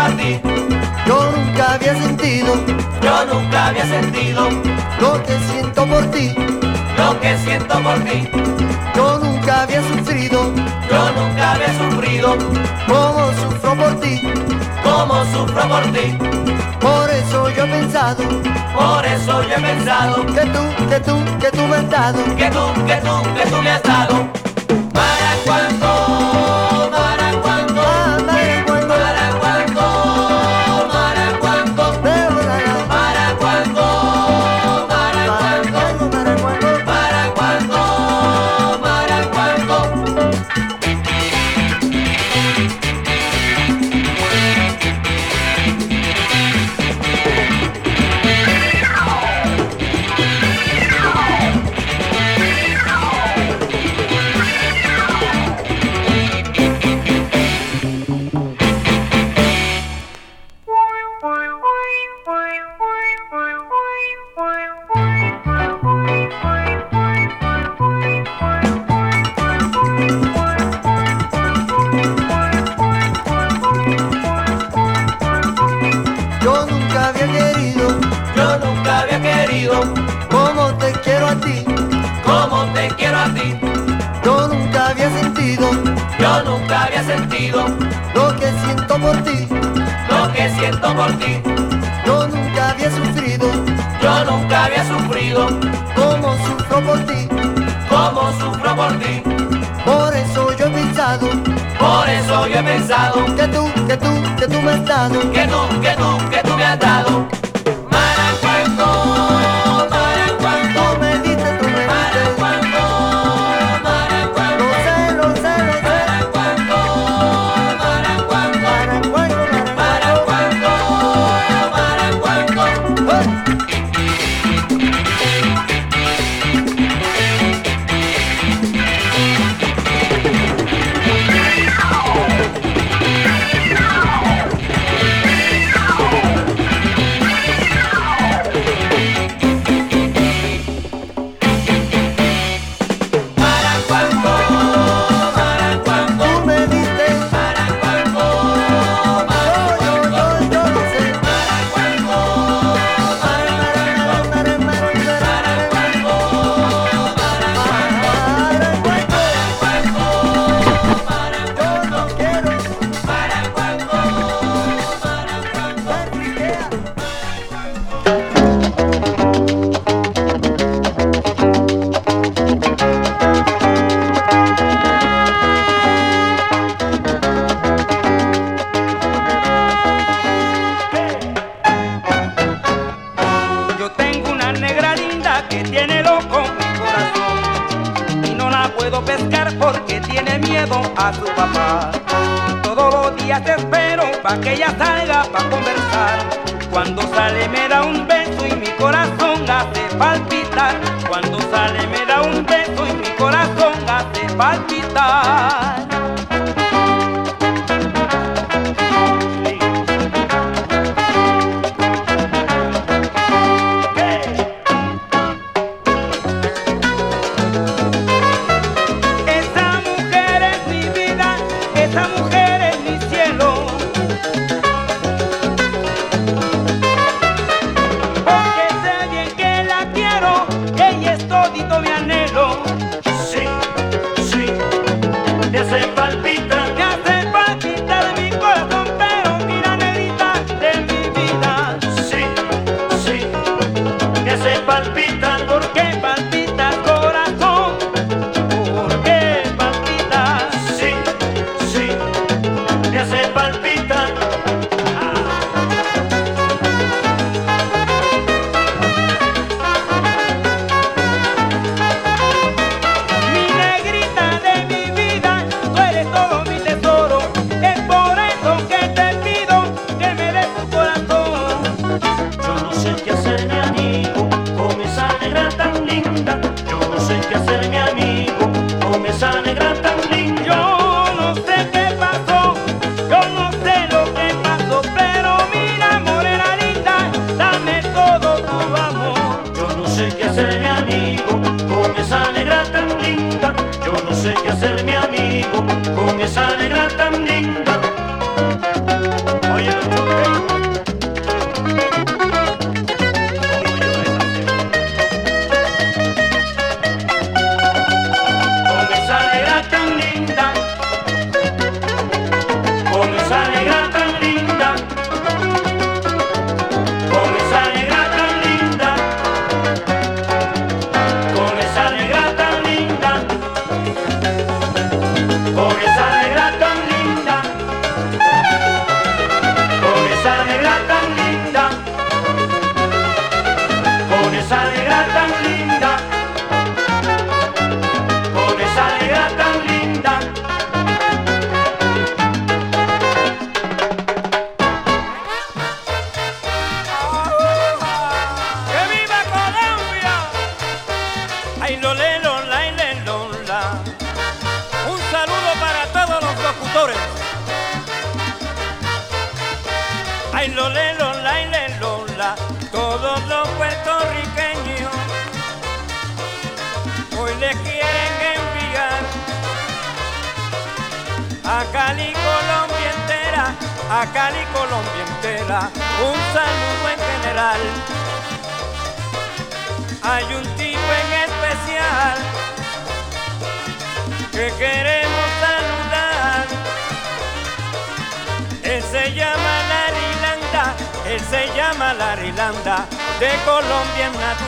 Yo nunca había sentido Yo nunca había sentido lo que siento por ti. lo que siento por ti. Yo nunca había sufrido Yo nunca había sufrido como sufro por ti. como sufro por ti. Por eso yo he pensado Por eso yo he pensado que tú, que tú, que tú me has dado. que tú, que tú, que tú me has dado. ¿Para cuándo? estado. Que no, que no.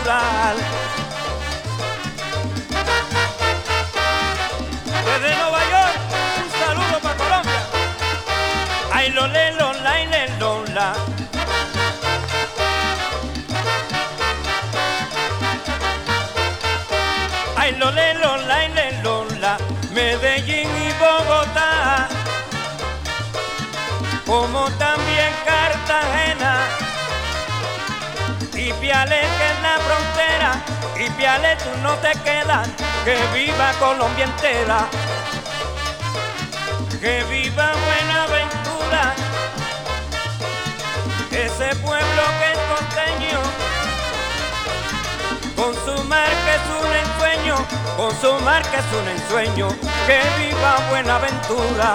Desde pues Nueva York, un saludo para Colombia. Ay, lo le, lo, la, y le, lo. Ay, lo, le, lo, la, y le, lo. Medellín y Bogotá. Como también Cartagena y Pialeta piales tú no te quedas, que viva Colombia entera, que viva Buenaventura, ese pueblo que es costeño, con su mar que es un ensueño, con su mar que es un ensueño, que viva Buenaventura.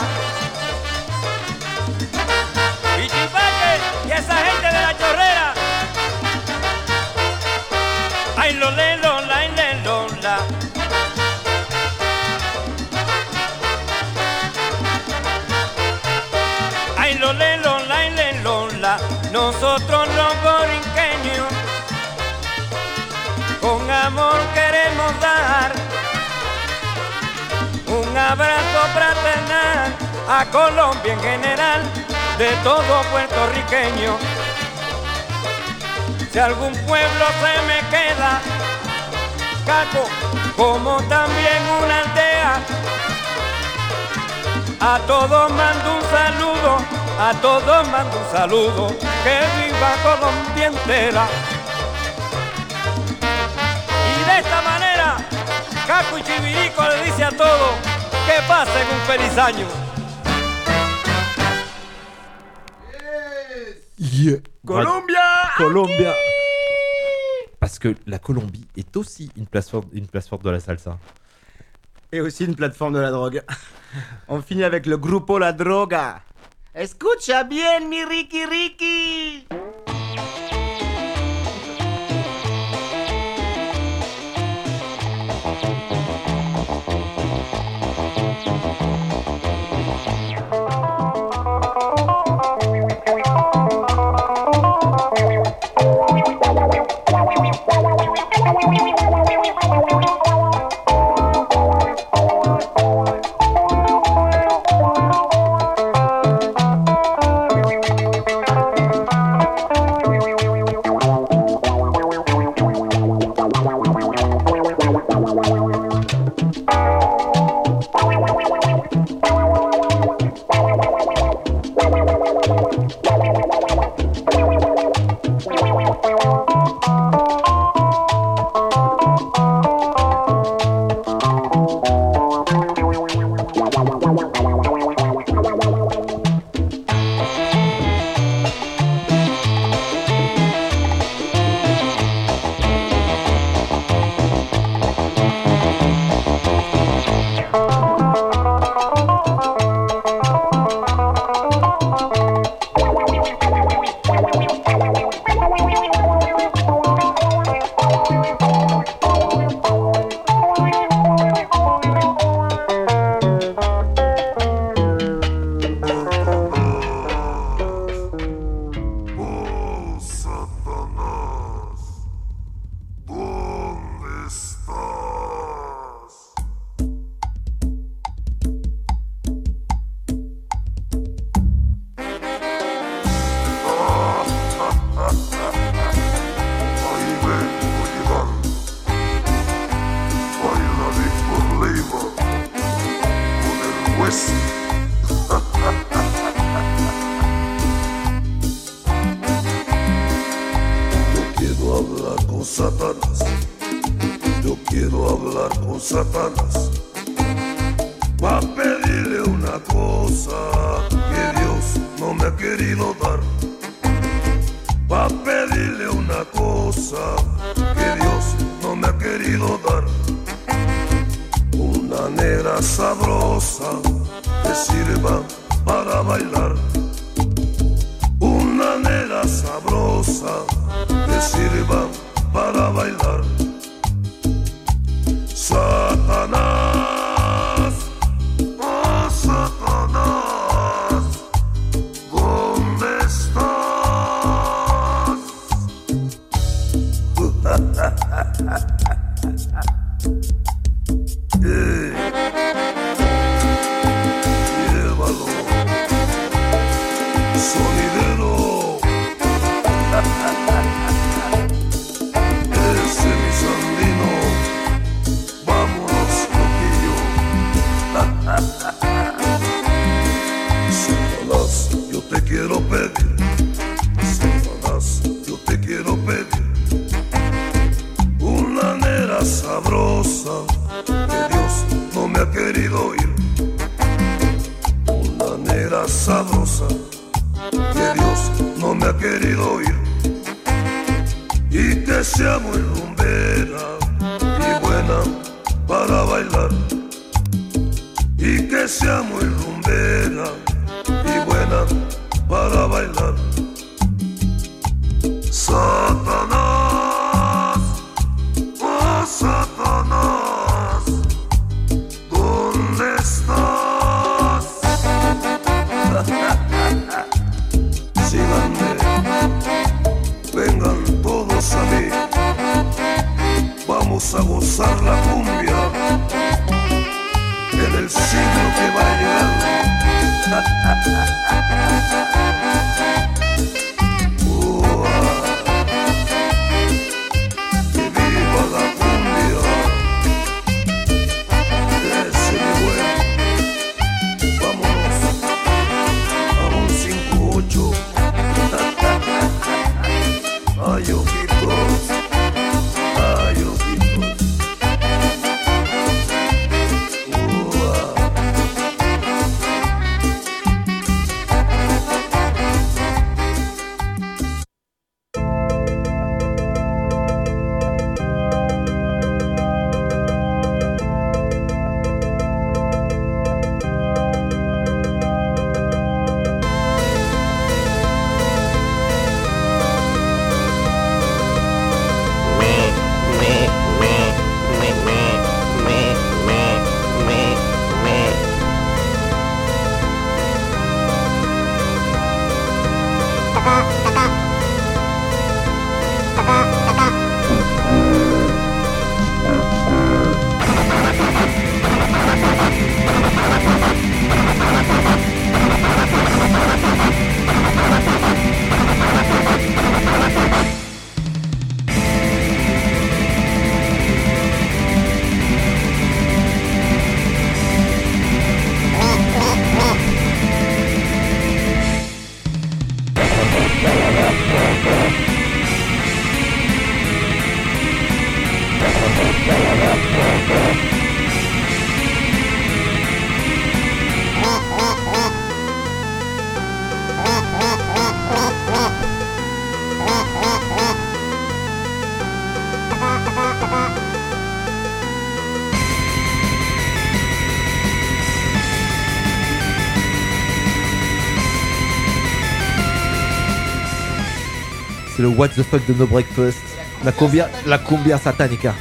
y esa gente de la chorrera. Ay, lo lelo. Nosotros los borinqueños con amor queremos dar un abrazo fraternal a Colombia en general, de todo puertorriqueño. Si algún pueblo se me queda, caco, como también una aldea, a todos mando un saludo A todos mando un saludo, que viva Colombia entera. Y de esta manera, Caco le dice a todos que pasen un feliz año. Yeah. Colombia Colombia Parce que la Colombie est aussi une plateforme, une plateforme de la salsa. Et aussi une plateforme de la drogue. (laughs) On finit avec le Grupo La Droga. Escucha bien, mi Ricky Ricky. What the fuck de No Breakfast, la combia, la combia satanica.